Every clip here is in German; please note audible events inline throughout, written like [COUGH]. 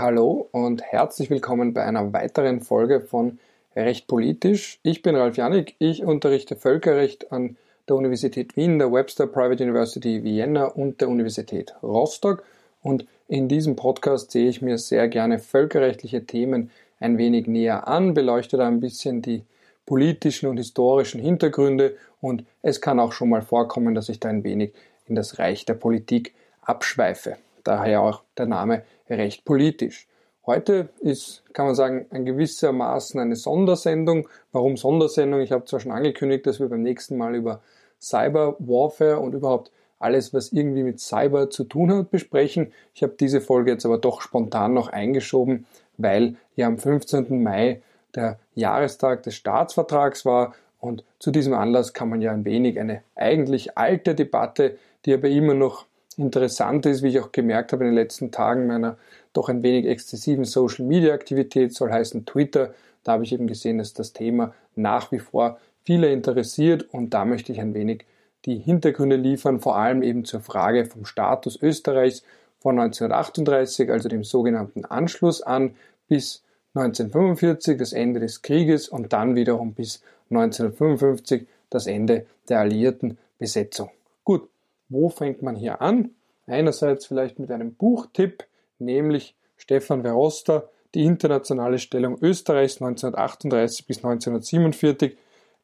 Hallo und herzlich willkommen bei einer weiteren Folge von Recht politisch. Ich bin Ralf Janik, ich unterrichte Völkerrecht an der Universität Wien, der Webster Private University Vienna und der Universität Rostock. Und in diesem Podcast sehe ich mir sehr gerne völkerrechtliche Themen ein wenig näher an, beleuchte da ein bisschen die politischen und historischen Hintergründe und es kann auch schon mal vorkommen, dass ich da ein wenig in das Reich der Politik abschweife. Daher auch der Name recht politisch. Heute ist, kann man sagen, ein gewissermaßen eine Sondersendung. Warum Sondersendung? Ich habe zwar schon angekündigt, dass wir beim nächsten Mal über Cyber Warfare und überhaupt alles, was irgendwie mit Cyber zu tun hat, besprechen. Ich habe diese Folge jetzt aber doch spontan noch eingeschoben, weil ja am 15. Mai der Jahrestag des Staatsvertrags war und zu diesem Anlass kann man ja ein wenig eine eigentlich alte Debatte, die aber immer noch interessant ist, wie ich auch gemerkt habe in den letzten Tagen meiner doch ein wenig exzessiven Social Media Aktivität, soll heißen Twitter. Da habe ich eben gesehen, dass das Thema nach wie vor viele interessiert und da möchte ich ein wenig die Hintergründe liefern, vor allem eben zur Frage vom Status Österreichs von 1938, also dem sogenannten Anschluss an, bis 1945, das Ende des Krieges und dann wiederum bis 1955, das Ende der alliierten Besetzung. Gut, wo fängt man hier an? Einerseits vielleicht mit einem Buchtipp, nämlich Stefan Verosta, die internationale Stellung Österreichs 1938 bis 1947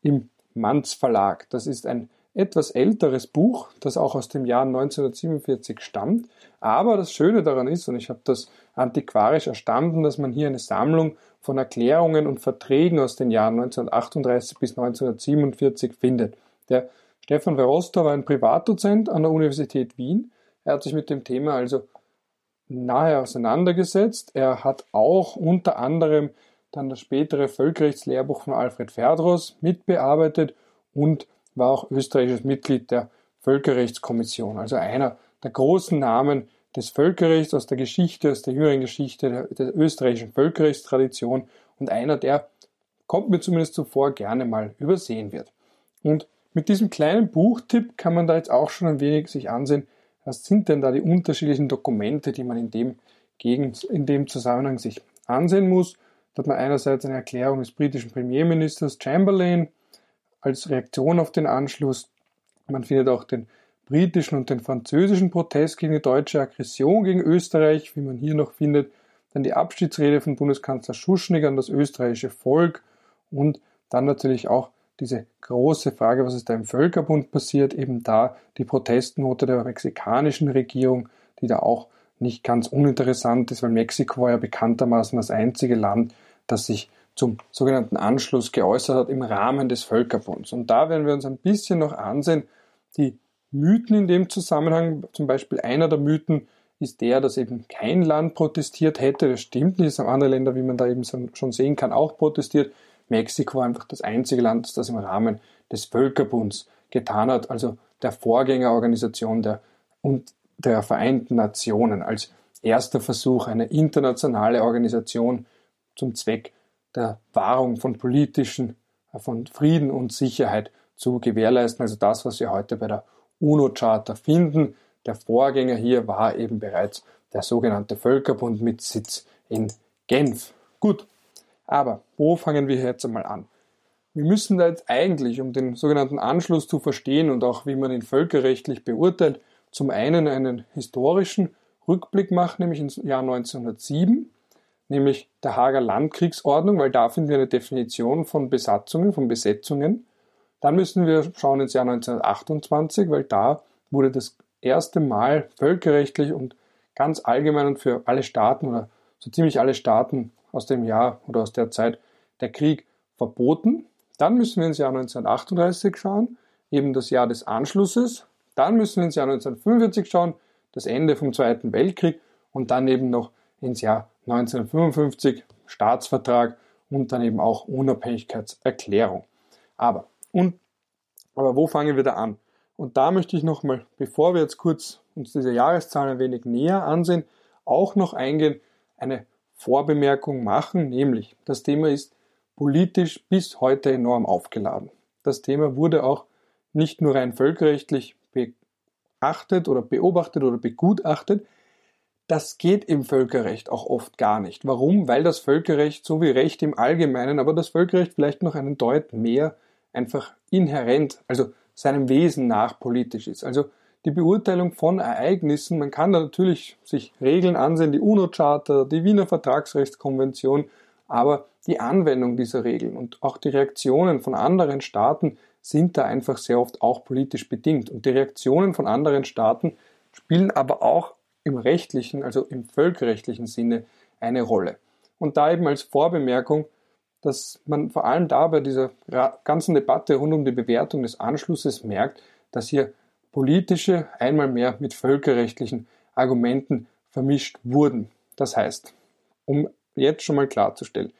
im Manz Verlag. Das ist ein etwas älteres Buch, das auch aus dem Jahr 1947 stammt. Aber das Schöne daran ist, und ich habe das antiquarisch erstanden, dass man hier eine Sammlung von Erklärungen und Verträgen aus den Jahren 1938 bis 1947 findet. Der Stefan Verosta war ein Privatdozent an der Universität Wien. Er hat sich mit dem Thema also nahe auseinandergesetzt. Er hat auch unter anderem dann das spätere Völkerrechtslehrbuch von Alfred Ferdros mitbearbeitet und war auch österreichisches Mitglied der Völkerrechtskommission, also einer der großen Namen des Völkerrechts aus der Geschichte, aus der jüngeren Geschichte der, der österreichischen Völkerrechtstradition und einer, der, kommt mir zumindest zuvor, gerne mal übersehen wird. Und mit diesem kleinen Buchtipp kann man da jetzt auch schon ein wenig sich ansehen, was sind denn da die unterschiedlichen Dokumente, die man in dem, Gegend, in dem Zusammenhang sich ansehen muss. Da hat man einerseits eine Erklärung des britischen Premierministers Chamberlain als Reaktion auf den Anschluss. Man findet auch den britischen und den französischen Protest gegen die deutsche Aggression gegen Österreich, wie man hier noch findet. Dann die Abschiedsrede von Bundeskanzler Schuschnigg an das österreichische Volk und dann natürlich auch diese große Frage, was ist da im Völkerbund passiert, eben da die Protestnote der mexikanischen Regierung, die da auch nicht ganz uninteressant ist, weil Mexiko war ja bekanntermaßen das einzige Land, das sich zum sogenannten Anschluss geäußert hat im Rahmen des Völkerbunds. Und da werden wir uns ein bisschen noch ansehen, die Mythen in dem Zusammenhang, zum Beispiel einer der Mythen ist der, dass eben kein Land protestiert hätte. Das stimmt nicht. Es haben andere Länder, wie man da eben schon sehen kann, auch protestiert. Mexiko einfach das einzige Land, das im Rahmen des Völkerbunds getan hat, also der Vorgängerorganisation der, und der Vereinten Nationen als erster Versuch, eine internationale Organisation zum Zweck der Wahrung von politischen, von Frieden und Sicherheit zu gewährleisten. Also das, was wir heute bei der UNO-Charta finden. Der Vorgänger hier war eben bereits der sogenannte Völkerbund mit Sitz in Genf. Gut, aber wo fangen wir jetzt einmal an? Wir müssen da jetzt eigentlich, um den sogenannten Anschluss zu verstehen und auch wie man ihn völkerrechtlich beurteilt, zum einen einen historischen Rückblick machen, nämlich ins Jahr 1907, nämlich der Hager Landkriegsordnung, weil da finden wir eine Definition von Besatzungen, von Besetzungen. Dann müssen wir schauen ins Jahr 1928, weil da wurde das erste Mal völkerrechtlich und ganz allgemein und für alle Staaten oder so ziemlich alle Staaten aus dem Jahr oder aus der Zeit der Krieg verboten. Dann müssen wir ins Jahr 1938 schauen, eben das Jahr des Anschlusses. Dann müssen wir ins Jahr 1945 schauen, das Ende vom Zweiten Weltkrieg und dann eben noch ins Jahr 1955, Staatsvertrag und dann eben auch Unabhängigkeitserklärung. Aber, und, aber wo fangen wir da an? Und da möchte ich nochmal, bevor wir jetzt kurz uns diese Jahreszahlen ein wenig näher ansehen, auch noch eingehen, eine Vorbemerkung machen, nämlich das Thema ist politisch bis heute enorm aufgeladen. Das Thema wurde auch nicht nur rein völkerrechtlich beachtet oder beobachtet oder begutachtet. das geht im Völkerrecht auch oft gar nicht. Warum? Weil das Völkerrecht, so wie Recht im Allgemeinen, aber das Völkerrecht vielleicht noch einen Deut mehr einfach inhärent, also seinem Wesen nach politisch ist. Also die Beurteilung von Ereignissen, man kann da natürlich sich Regeln ansehen, die UNO-Charta, die Wiener Vertragsrechtskonvention, aber die Anwendung dieser Regeln und auch die Reaktionen von anderen Staaten sind da einfach sehr oft auch politisch bedingt. Und die Reaktionen von anderen Staaten spielen aber auch im rechtlichen, also im völkerrechtlichen Sinne eine Rolle. Und da eben als Vorbemerkung, dass man vor allem da bei dieser ganzen Debatte rund um die Bewertung des Anschlusses merkt, dass hier politische einmal mehr mit völkerrechtlichen Argumenten vermischt wurden. Das heißt, um jetzt schon mal klarzustellen,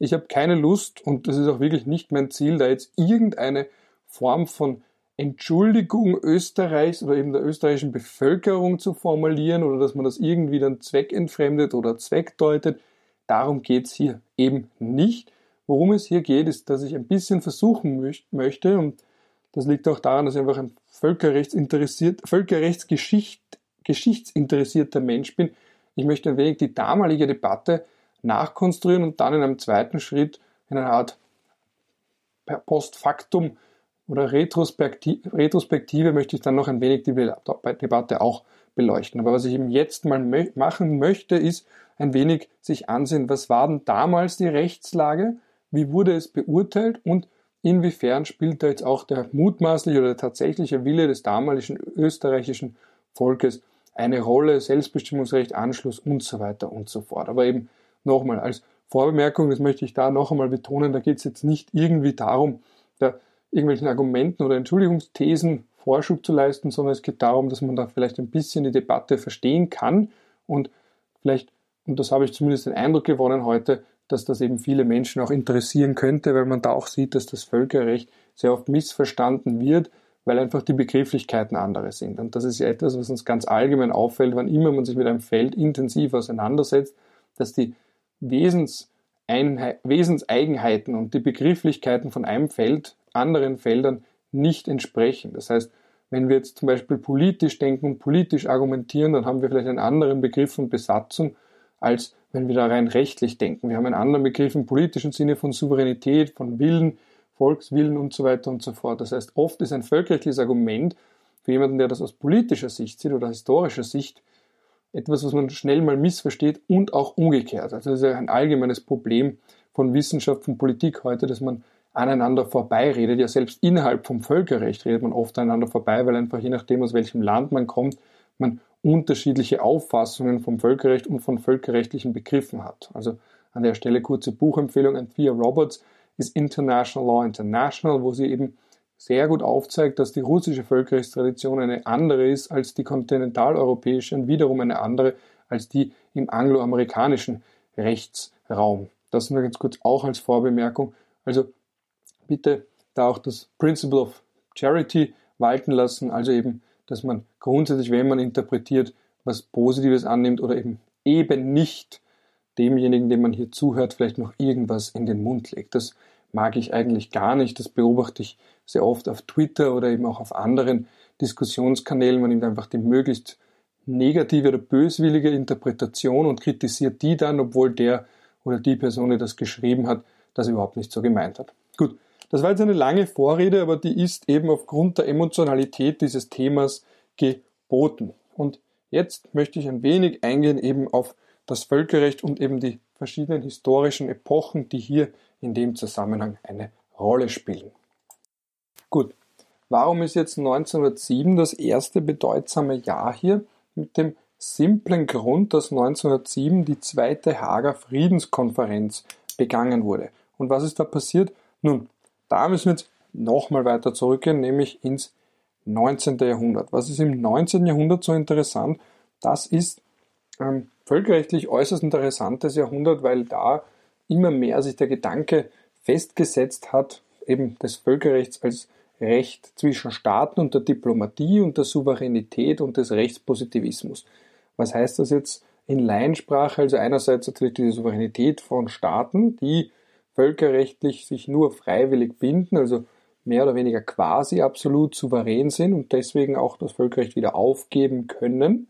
ich habe keine Lust und das ist auch wirklich nicht mein Ziel, da jetzt irgendeine Form von Entschuldigung Österreichs oder eben der österreichischen Bevölkerung zu formulieren oder dass man das irgendwie dann zweckentfremdet oder zweckdeutet. Darum geht es hier eben nicht. Worum es hier geht, ist, dass ich ein bisschen versuchen möchte, und das liegt auch daran, dass ich einfach ein völkerrechtsinteressiert, völkerrechtsgeschichtsinteressierter Mensch bin. Ich möchte ein wenig die damalige Debatte nachkonstruieren und dann in einem zweiten Schritt in einer Art Postfaktum oder Retrospektive, Retrospektive möchte ich dann noch ein wenig die Debatte auch beleuchten. Aber was ich eben jetzt mal machen möchte, ist ein wenig sich ansehen, was war denn damals die Rechtslage, wie wurde es beurteilt und inwiefern spielt da jetzt auch der mutmaßliche oder der tatsächliche Wille des damaligen österreichischen Volkes eine Rolle, Selbstbestimmungsrecht, Anschluss und so weiter und so fort. Aber eben nochmal als Vorbemerkung, das möchte ich da noch einmal betonen, da geht es jetzt nicht irgendwie darum, da irgendwelchen Argumenten oder Entschuldigungsthesen Vorschub zu leisten, sondern es geht darum, dass man da vielleicht ein bisschen die Debatte verstehen kann und vielleicht, und das habe ich zumindest den Eindruck gewonnen heute, dass das eben viele Menschen auch interessieren könnte, weil man da auch sieht, dass das Völkerrecht sehr oft missverstanden wird, weil einfach die Begrifflichkeiten andere sind. Und das ist ja etwas, was uns ganz allgemein auffällt, wann immer man sich mit einem Feld intensiv auseinandersetzt, dass die Wesens Wesenseigenheiten und die Begrifflichkeiten von einem Feld anderen Feldern nicht entsprechen. Das heißt, wenn wir jetzt zum Beispiel politisch denken und politisch argumentieren, dann haben wir vielleicht einen anderen Begriff von Besatzung, als wenn wir da rein rechtlich denken. Wir haben einen anderen Begriff im politischen Sinne von Souveränität, von Willen, Volkswillen und so weiter und so fort. Das heißt, oft ist ein völkerrechtliches Argument für jemanden, der das aus politischer Sicht sieht oder historischer Sicht, etwas, was man schnell mal missversteht und auch umgekehrt. Also das ist ja ein allgemeines Problem von Wissenschaft, von Politik heute, dass man aneinander vorbeiredet. Ja, selbst innerhalb vom Völkerrecht redet man oft aneinander vorbei, weil einfach je nachdem, aus welchem Land man kommt, man unterschiedliche Auffassungen vom Völkerrecht und von völkerrechtlichen Begriffen hat. Also an der Stelle kurze Buchempfehlung. Anthea Roberts ist International Law International, wo sie eben sehr gut aufzeigt, dass die russische Völkerrechtstradition eine andere ist als die kontinentaleuropäische und wiederum eine andere als die im angloamerikanischen Rechtsraum. Das nur ganz kurz auch als Vorbemerkung. Also bitte da auch das Principle of Charity walten lassen, also eben, dass man grundsätzlich, wenn man interpretiert, was Positives annimmt oder eben eben nicht demjenigen, dem man hier zuhört, vielleicht noch irgendwas in den Mund legt. Das mag ich eigentlich gar nicht. Das beobachte ich sehr oft auf Twitter oder eben auch auf anderen Diskussionskanälen. Man nimmt einfach die möglichst negative oder böswillige Interpretation und kritisiert die dann, obwohl der oder die Person, die das geschrieben hat, das überhaupt nicht so gemeint hat. Gut, das war jetzt eine lange Vorrede, aber die ist eben aufgrund der Emotionalität dieses Themas geboten. Und jetzt möchte ich ein wenig eingehen eben auf das Völkerrecht und eben die verschiedenen historischen Epochen, die hier in dem Zusammenhang eine Rolle spielen. Gut, warum ist jetzt 1907 das erste bedeutsame Jahr hier? Mit dem simplen Grund, dass 1907 die zweite Hager Friedenskonferenz begangen wurde. Und was ist da passiert? Nun, da müssen wir jetzt nochmal weiter zurückgehen, nämlich ins 19. Jahrhundert. Was ist im 19. Jahrhundert so interessant? Das ist ähm, völkerrechtlich äußerst interessantes Jahrhundert, weil da immer mehr sich der Gedanke festgesetzt hat, eben des Völkerrechts als Recht zwischen Staaten und der Diplomatie und der Souveränität und des Rechtspositivismus. Was heißt das jetzt in Laiensprache? Also einerseits natürlich die Souveränität von Staaten, die völkerrechtlich sich nur freiwillig binden, also mehr oder weniger quasi absolut souverän sind und deswegen auch das Völkerrecht wieder aufgeben können.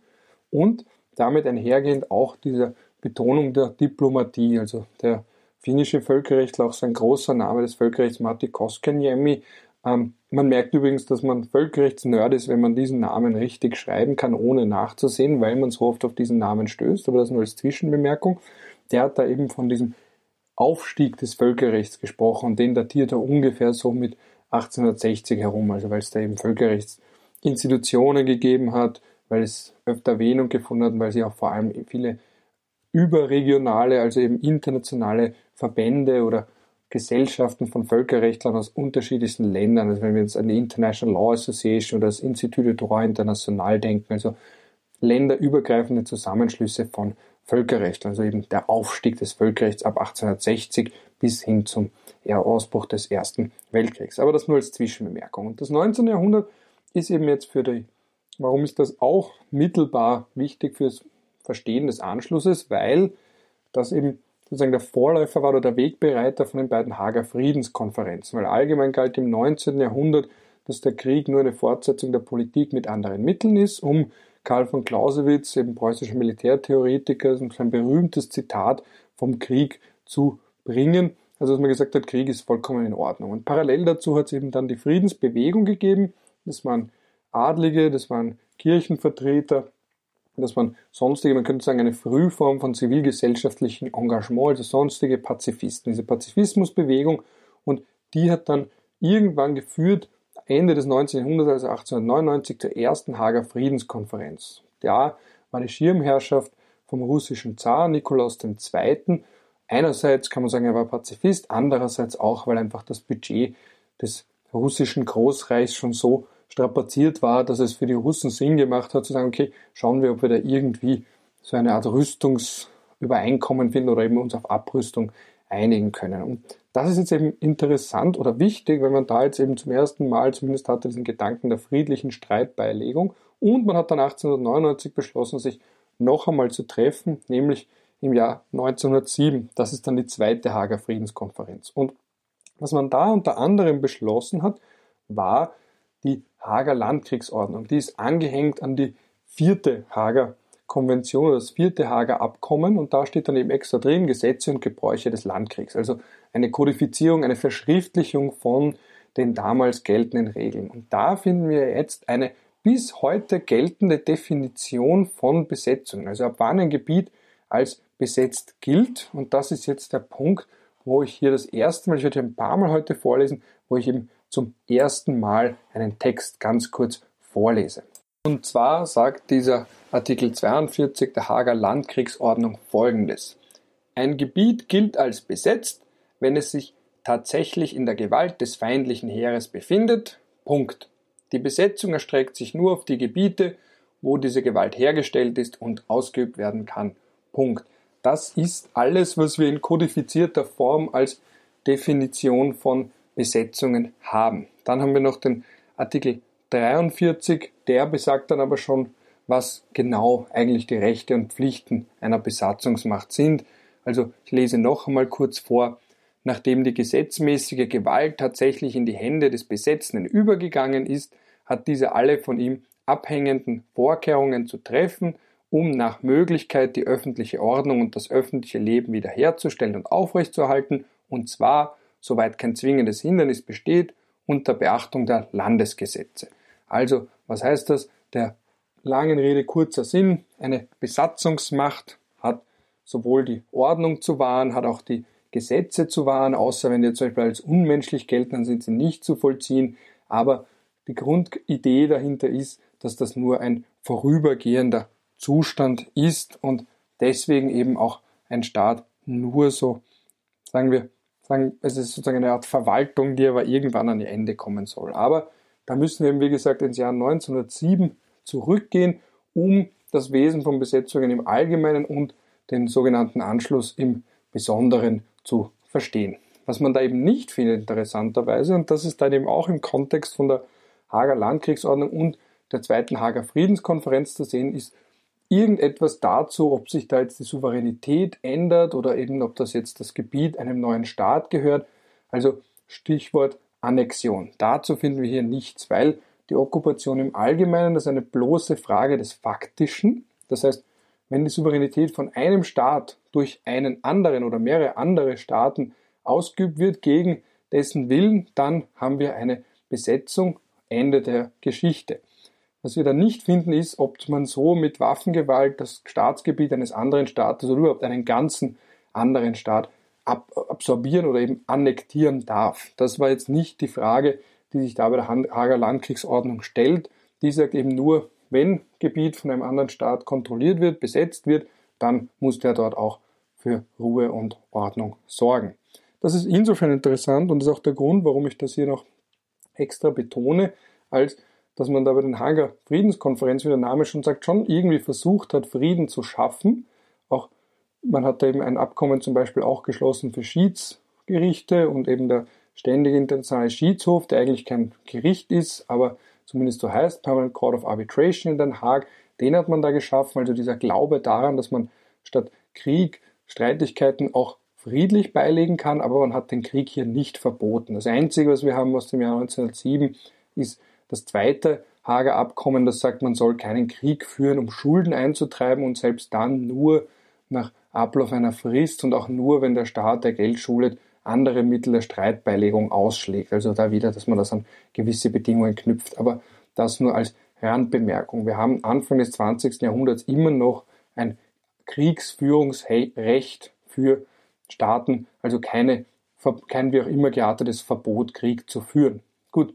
Und damit einhergehend auch diese Betonung der Diplomatie. Also der finnische Völkerrechtler, auch sein großer Name des Völkerrechts, Matti Koskeniemi. Ähm, man merkt übrigens, dass man Völkerrechtsnerd ist, wenn man diesen Namen richtig schreiben kann, ohne nachzusehen, weil man so oft auf diesen Namen stößt, aber das nur als Zwischenbemerkung. Der hat da eben von diesem Aufstieg des Völkerrechts gesprochen den datiert er ungefähr so mit 1860 herum, also weil es da eben Völkerrechtsinstitutionen gegeben hat, weil es öfter Erwähnung gefunden hat, weil sie auch vor allem viele überregionale, also eben internationale Verbände oder Gesellschaften von Völkerrechtlern aus unterschiedlichsten Ländern, also wenn wir jetzt an die International Law Association oder das Institut de Droit International denken, also länderübergreifende Zusammenschlüsse von Völkerrechtlern, also eben der Aufstieg des Völkerrechts ab 1860 bis hin zum Ausbruch des Ersten Weltkriegs. Aber das nur als Zwischenbemerkung. Und das 19. Jahrhundert ist eben jetzt für die, warum ist das auch mittelbar wichtig fürs Verstehen des Anschlusses, weil das eben sozusagen der Vorläufer war oder der Wegbereiter von den beiden Hager Friedenskonferenzen. Weil allgemein galt im 19. Jahrhundert, dass der Krieg nur eine Fortsetzung der Politik mit anderen Mitteln ist, um Karl von Clausewitz, eben preußischer Militärtheoretiker, sein berühmtes Zitat vom Krieg zu bringen. Also dass man gesagt hat, Krieg ist vollkommen in Ordnung. Und parallel dazu hat es eben dann die Friedensbewegung gegeben. Das waren Adlige, das waren Kirchenvertreter, dass man sonstige, man könnte sagen, eine Frühform von zivilgesellschaftlichem Engagement, also sonstige Pazifisten, diese Pazifismusbewegung und die hat dann irgendwann geführt, Ende des 19. Jahrhunderts, also 1899, zur ersten Hager Friedenskonferenz. Da war die Schirmherrschaft vom russischen Zar Nikolaus II. Einerseits kann man sagen, er war Pazifist, andererseits auch, weil einfach das Budget des russischen Großreichs schon so strapaziert war, dass es für die Russen Sinn gemacht hat, zu sagen, okay, schauen wir, ob wir da irgendwie so eine Art Rüstungsübereinkommen finden oder eben uns auf Abrüstung einigen können. Und das ist jetzt eben interessant oder wichtig, wenn man da jetzt eben zum ersten Mal zumindest hatte diesen Gedanken der friedlichen Streitbeilegung und man hat dann 1899 beschlossen, sich noch einmal zu treffen, nämlich im Jahr 1907. Das ist dann die zweite Hager Friedenskonferenz. Und was man da unter anderem beschlossen hat, war die Hager Landkriegsordnung. Die ist angehängt an die vierte Hager Konvention oder das vierte Hager Abkommen und da steht dann eben extra drin Gesetze und Gebräuche des Landkriegs. Also eine Kodifizierung, eine Verschriftlichung von den damals geltenden Regeln. Und da finden wir jetzt eine bis heute geltende Definition von Besetzung. Also ab wann ein Gebiet als besetzt gilt. Und das ist jetzt der Punkt, wo ich hier das erste Mal, ich werde hier ein paar Mal heute vorlesen, wo ich eben zum ersten Mal einen Text ganz kurz vorlese. Und zwar sagt dieser Artikel 42 der Hager Landkriegsordnung folgendes. Ein Gebiet gilt als besetzt, wenn es sich tatsächlich in der Gewalt des feindlichen Heeres befindet. Punkt. Die Besetzung erstreckt sich nur auf die Gebiete, wo diese Gewalt hergestellt ist und ausgeübt werden kann. Punkt. Das ist alles, was wir in kodifizierter Form als Definition von Besetzungen haben. Dann haben wir noch den Artikel 43, der besagt dann aber schon, was genau eigentlich die Rechte und Pflichten einer Besatzungsmacht sind. Also ich lese noch einmal kurz vor. Nachdem die gesetzmäßige Gewalt tatsächlich in die Hände des Besetzenden übergegangen ist, hat dieser alle von ihm abhängenden Vorkehrungen zu treffen, um nach Möglichkeit die öffentliche Ordnung und das öffentliche Leben wiederherzustellen und aufrechtzuerhalten, und zwar soweit kein zwingendes Hindernis besteht, unter Beachtung der Landesgesetze. Also, was heißt das? Der langen Rede kurzer Sinn, eine Besatzungsmacht hat sowohl die Ordnung zu wahren, hat auch die Gesetze zu wahren, außer wenn die zum Beispiel als unmenschlich gelten, dann sind sie nicht zu vollziehen. Aber die Grundidee dahinter ist, dass das nur ein vorübergehender Zustand ist und deswegen eben auch ein Staat nur so, sagen wir, sagen, es ist sozusagen eine Art Verwaltung, die aber irgendwann an ihr Ende kommen soll. Aber da müssen wir eben, wie gesagt, ins Jahr 1907 zurückgehen, um das Wesen von Besetzungen im Allgemeinen und den sogenannten Anschluss im Besonderen zu verstehen. Was man da eben nicht findet, interessanterweise, und das ist dann eben auch im Kontext von der Hager Landkriegsordnung und der zweiten Hager Friedenskonferenz zu sehen, ist irgendetwas dazu, ob sich da jetzt die Souveränität ändert oder eben ob das jetzt das Gebiet einem neuen Staat gehört. Also Stichwort Annexion. Dazu finden wir hier nichts, weil die Okkupation im Allgemeinen ist eine bloße Frage des Faktischen. Das heißt, wenn die Souveränität von einem Staat durch einen anderen oder mehrere andere Staaten ausgeübt wird gegen dessen Willen, dann haben wir eine Besetzung, Ende der Geschichte. Was wir dann nicht finden, ist, ob man so mit Waffengewalt das Staatsgebiet eines anderen Staates oder überhaupt einen ganzen anderen Staat ab absorbieren oder eben annektieren darf. Das war jetzt nicht die Frage, die sich da bei der Hager Landkriegsordnung stellt. Die sagt eben nur, wenn Gebiet von einem anderen Staat kontrolliert wird, besetzt wird, dann muss der dort auch für Ruhe und Ordnung sorgen. Das ist insofern interessant und ist auch der Grund, warum ich das hier noch extra betone, als dass man da bei den Hager Friedenskonferenz, wie der Name schon sagt, schon irgendwie versucht hat, Frieden zu schaffen. Auch man hat da eben ein Abkommen zum Beispiel auch geschlossen für Schiedsgerichte und eben der ständige internationale Schiedshof, der eigentlich kein Gericht ist, aber zumindest so heißt, Permanent Court of Arbitration in Den Haag, den hat man da geschaffen, also dieser Glaube daran, dass man statt Krieg Streitigkeiten auch friedlich beilegen kann, aber man hat den Krieg hier nicht verboten. Das Einzige, was wir haben aus dem Jahr 1907, ist das zweite Hager Abkommen, das sagt, man soll keinen Krieg führen, um Schulden einzutreiben und selbst dann nur nach Ablauf einer Frist und auch nur, wenn der Staat, der Geld schuldet, andere Mittel der Streitbeilegung ausschlägt. Also da wieder, dass man das an gewisse Bedingungen knüpft. Aber das nur als Randbemerkung. Wir haben Anfang des 20. Jahrhunderts immer noch ein Kriegsführungsrecht für Staaten, also keine, kein wie auch immer geartetes Verbot, Krieg zu führen. Gut,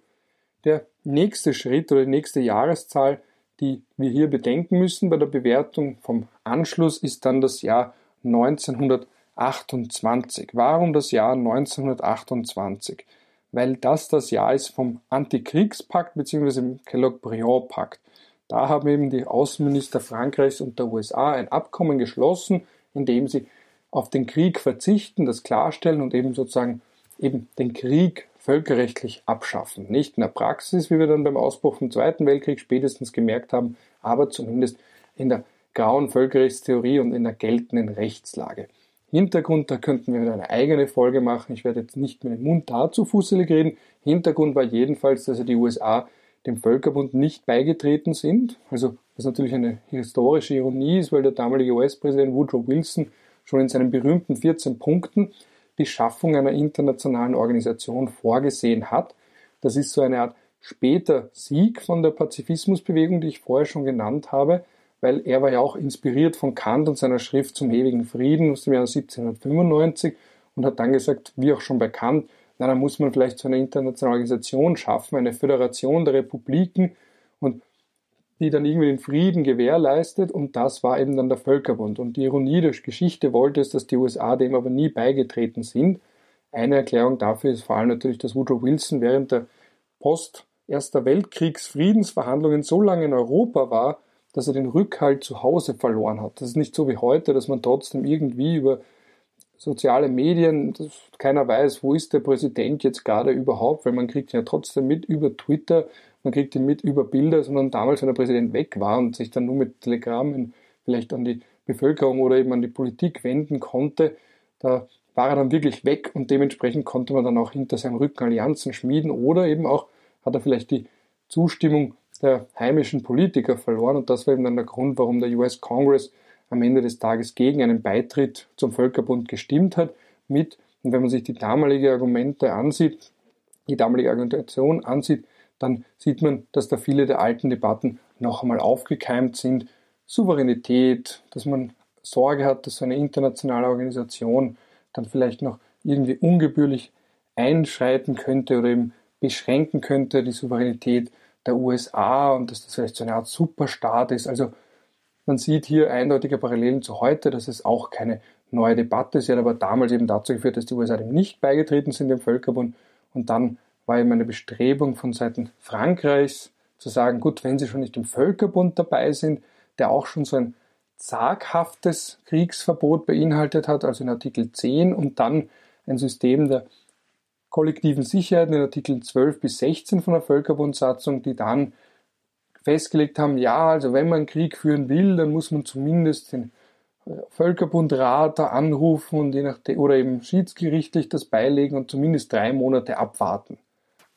der nächste Schritt oder die nächste Jahreszahl, die wir hier bedenken müssen bei der Bewertung vom Anschluss, ist dann das Jahr 1928. Warum das Jahr 1928? Weil das das Jahr ist vom Antikriegspakt bzw. dem Kellogg-Briand-Pakt. Da haben eben die Außenminister Frankreichs und der USA ein Abkommen geschlossen, in dem sie auf den Krieg verzichten, das klarstellen und eben sozusagen eben den Krieg völkerrechtlich abschaffen. Nicht in der Praxis, wie wir dann beim Ausbruch vom Zweiten Weltkrieg spätestens gemerkt haben, aber zumindest in der grauen Völkerrechtstheorie und in der geltenden Rechtslage. Hintergrund, da könnten wir eine eigene Folge machen. Ich werde jetzt nicht mit dem Mund dazu fusselig reden. Hintergrund war jedenfalls, dass die USA dem Völkerbund nicht beigetreten sind. Also, was natürlich eine historische Ironie ist, weil der damalige US-Präsident Woodrow Wilson schon in seinen berühmten 14 Punkten die Schaffung einer internationalen Organisation vorgesehen hat. Das ist so eine Art später Sieg von der Pazifismusbewegung, die ich vorher schon genannt habe weil er war ja auch inspiriert von Kant und seiner Schrift zum ewigen Frieden aus dem Jahr 1795 und hat dann gesagt, wie auch schon bei Kant, na, dann muss man vielleicht so eine internationale Organisation schaffen, eine Föderation der Republiken und die dann irgendwie den Frieden gewährleistet und das war eben dann der Völkerbund. Und die Ironie der Geschichte wollte es, dass die USA dem aber nie beigetreten sind. Eine Erklärung dafür ist vor allem natürlich, dass Woodrow Wilson während der Post Erster Weltkriegsfriedensverhandlungen so lange in Europa war, dass er den Rückhalt zu Hause verloren hat. Das ist nicht so wie heute, dass man trotzdem irgendwie über soziale Medien, keiner weiß, wo ist der Präsident jetzt gerade überhaupt, weil man kriegt ihn ja trotzdem mit über Twitter, man kriegt ihn mit über Bilder, sondern damals, wenn der Präsident weg war und sich dann nur mit Telegrammen vielleicht an die Bevölkerung oder eben an die Politik wenden konnte, da war er dann wirklich weg und dementsprechend konnte man dann auch hinter seinem Rücken Allianzen schmieden oder eben auch hat er vielleicht die Zustimmung der heimischen Politiker verloren und das war eben dann der Grund, warum der US Congress am Ende des Tages gegen einen Beitritt zum Völkerbund gestimmt hat, mit, und wenn man sich die damalige Argumente ansieht, die damalige Argumentation ansieht, dann sieht man, dass da viele der alten Debatten noch einmal aufgekeimt sind. Souveränität, dass man Sorge hat, dass so eine internationale Organisation dann vielleicht noch irgendwie ungebührlich einschreiten könnte oder eben beschränken könnte, die Souveränität der USA und dass das vielleicht so eine Art Superstaat ist. Also man sieht hier eindeutige Parallelen zu heute, dass es auch keine neue Debatte. Sie hat aber damals eben dazu geführt, dass die USA dem nicht beigetreten sind dem Völkerbund. Und dann war eben eine Bestrebung von Seiten Frankreichs zu sagen, gut, wenn sie schon nicht im Völkerbund dabei sind, der auch schon so ein zaghaftes Kriegsverbot beinhaltet hat, also in Artikel 10 und dann ein System der kollektiven Sicherheiten in Artikeln 12 bis 16 von der Völkerbundsatzung, die dann festgelegt haben, ja, also wenn man Krieg führen will, dann muss man zumindest den äh, Völkerbundrat anrufen und je nachdem, oder eben schiedsgerichtlich das beilegen und zumindest drei Monate abwarten.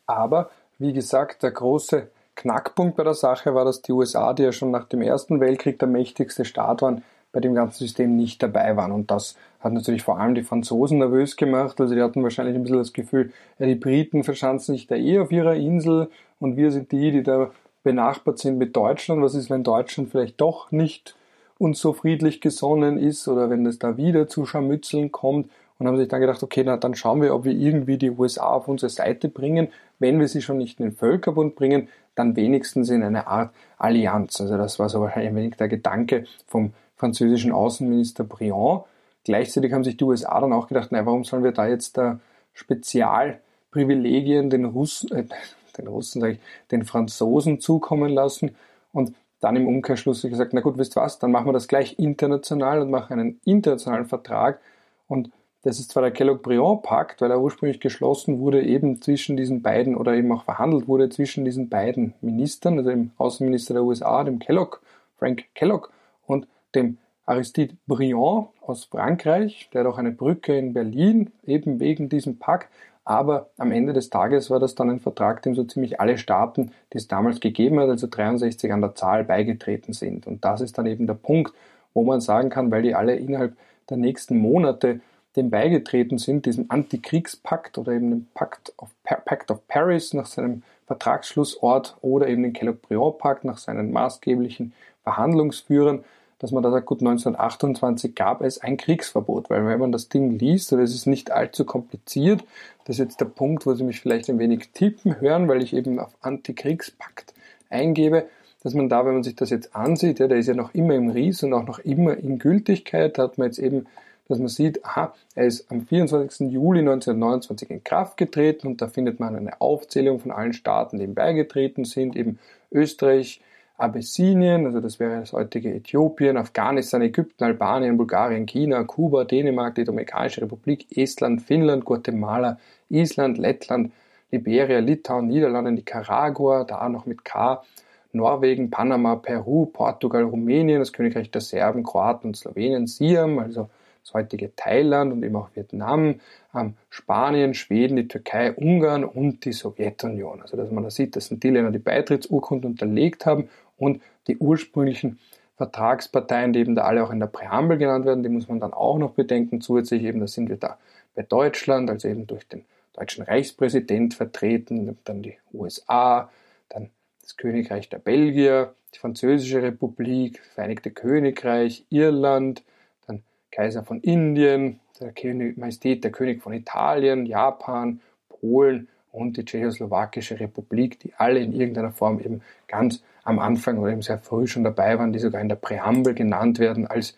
Aber, wie gesagt, der große Knackpunkt bei der Sache war, dass die USA, die ja schon nach dem Ersten Weltkrieg der mächtigste Staat waren, bei dem ganzen System nicht dabei waren. Und das hat natürlich vor allem die Franzosen nervös gemacht. Also die hatten wahrscheinlich ein bisschen das Gefühl, ja, die Briten verschanzen sich da eh auf ihrer Insel und wir sind die, die da benachbart sind mit Deutschland. Was ist, wenn Deutschland vielleicht doch nicht uns so friedlich gesonnen ist oder wenn es da wieder zu Scharmützeln kommt? Und haben sich dann gedacht, okay, na, dann schauen wir, ob wir irgendwie die USA auf unsere Seite bringen. Wenn wir sie schon nicht in den Völkerbund bringen, dann wenigstens in eine Art Allianz. Also das war so wahrscheinlich ein wenig der Gedanke vom französischen Außenminister Briand. Gleichzeitig haben sich die USA dann auch gedacht, naja, warum sollen wir da jetzt da Spezialprivilegien den Russen, äh, [LAUGHS] den Russen sage ich, den Franzosen zukommen lassen und dann im Umkehrschluss gesagt, na gut, wisst was, dann machen wir das gleich international und machen einen internationalen Vertrag und das ist zwar der Kellogg-Briand-Pakt, weil er ursprünglich geschlossen wurde eben zwischen diesen beiden oder eben auch verhandelt wurde zwischen diesen beiden Ministern, also dem Außenminister der USA, dem Kellogg, Frank Kellogg und dem Aristide Briand aus Frankreich, der hat auch eine Brücke in Berlin, eben wegen diesem Pakt. Aber am Ende des Tages war das dann ein Vertrag, dem so ziemlich alle Staaten, die es damals gegeben hat, also 63 an der Zahl, beigetreten sind. Und das ist dann eben der Punkt, wo man sagen kann, weil die alle innerhalb der nächsten Monate dem beigetreten sind, diesem Antikriegspakt oder eben dem Pakt of, Pact of Paris nach seinem Vertragsschlussort oder eben den Kellogg-Briand-Pakt nach seinen maßgeblichen Verhandlungsführern, dass man da sagt, gut, 1928 gab es ein Kriegsverbot, weil wenn man das Ding liest, und es ist nicht allzu kompliziert, das ist jetzt der Punkt, wo Sie mich vielleicht ein wenig tippen hören, weil ich eben auf Antikriegspakt eingebe, dass man da, wenn man sich das jetzt ansieht, ja, der ist ja noch immer im Ries und auch noch immer in Gültigkeit, da hat man jetzt eben dass man sieht, aha, er ist am 24. Juli 1929 in Kraft getreten und da findet man eine Aufzählung von allen Staaten, die ihm beigetreten sind, eben Österreich, Abessinien, also das wäre das heutige Äthiopien, Afghanistan, Ägypten, Albanien, Bulgarien, China, Kuba, Dänemark, die Dominikanische Republik, Estland, Finnland, Guatemala, Island, Lettland, Liberia, Litauen, Niederlande, Nicaragua, da noch mit K, Norwegen, Panama, Peru, Portugal, Rumänien, das Königreich der Serben, Kroaten und Slowenien, Siam, also das heutige Thailand und eben auch Vietnam, ähm, Spanien, Schweden, die Türkei, Ungarn und die Sowjetunion. Also dass man da sieht, das sind die Länder, die Beitrittsurkunde unterlegt haben und die ursprünglichen Vertragsparteien, die eben da alle auch in der Präambel genannt werden, die muss man dann auch noch bedenken. Zusätzlich eben, da sind wir da bei Deutschland, also eben durch den deutschen Reichspräsident vertreten, dann die USA, dann das Königreich der Belgier, die Französische Republik, Vereinigte Königreich, Irland, Kaiser von Indien, der König, Majestät der König von Italien, Japan, Polen und die Tschechoslowakische Republik, die alle in irgendeiner Form eben ganz am Anfang oder eben sehr früh schon dabei waren, die sogar in der Präambel genannt werden als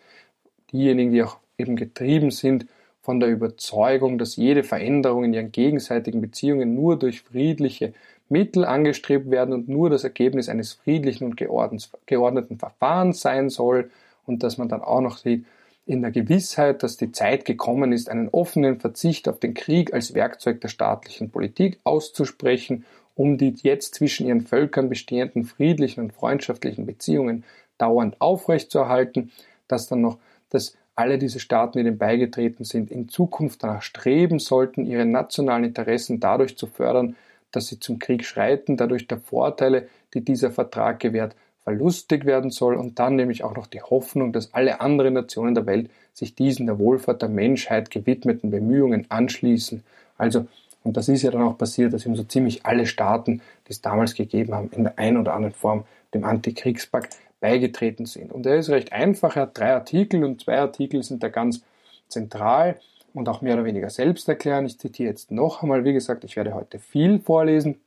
diejenigen, die auch eben getrieben sind von der Überzeugung, dass jede Veränderung in ihren gegenseitigen Beziehungen nur durch friedliche Mittel angestrebt werden und nur das Ergebnis eines friedlichen und geordneten Verfahrens sein soll und dass man dann auch noch sieht, in der Gewissheit, dass die Zeit gekommen ist, einen offenen Verzicht auf den Krieg als Werkzeug der staatlichen Politik auszusprechen, um die jetzt zwischen ihren Völkern bestehenden friedlichen und freundschaftlichen Beziehungen dauernd aufrechtzuerhalten, dass dann noch, dass alle diese Staaten, die dem beigetreten sind, in Zukunft danach streben sollten, ihre nationalen Interessen dadurch zu fördern, dass sie zum Krieg schreiten, dadurch der Vorteile, die dieser Vertrag gewährt, verlustig werden soll und dann nämlich auch noch die Hoffnung, dass alle anderen Nationen der Welt sich diesen der Wohlfahrt der Menschheit gewidmeten Bemühungen anschließen. Also, und das ist ja dann auch passiert, dass eben so ziemlich alle Staaten, die es damals gegeben haben, in der einen oder anderen Form dem Antikriegspakt beigetreten sind. Und er ist recht einfach, er hat drei Artikel und zwei Artikel sind da ganz zentral und auch mehr oder weniger selbst erklären. Ich zitiere jetzt noch einmal, wie gesagt, ich werde heute viel vorlesen.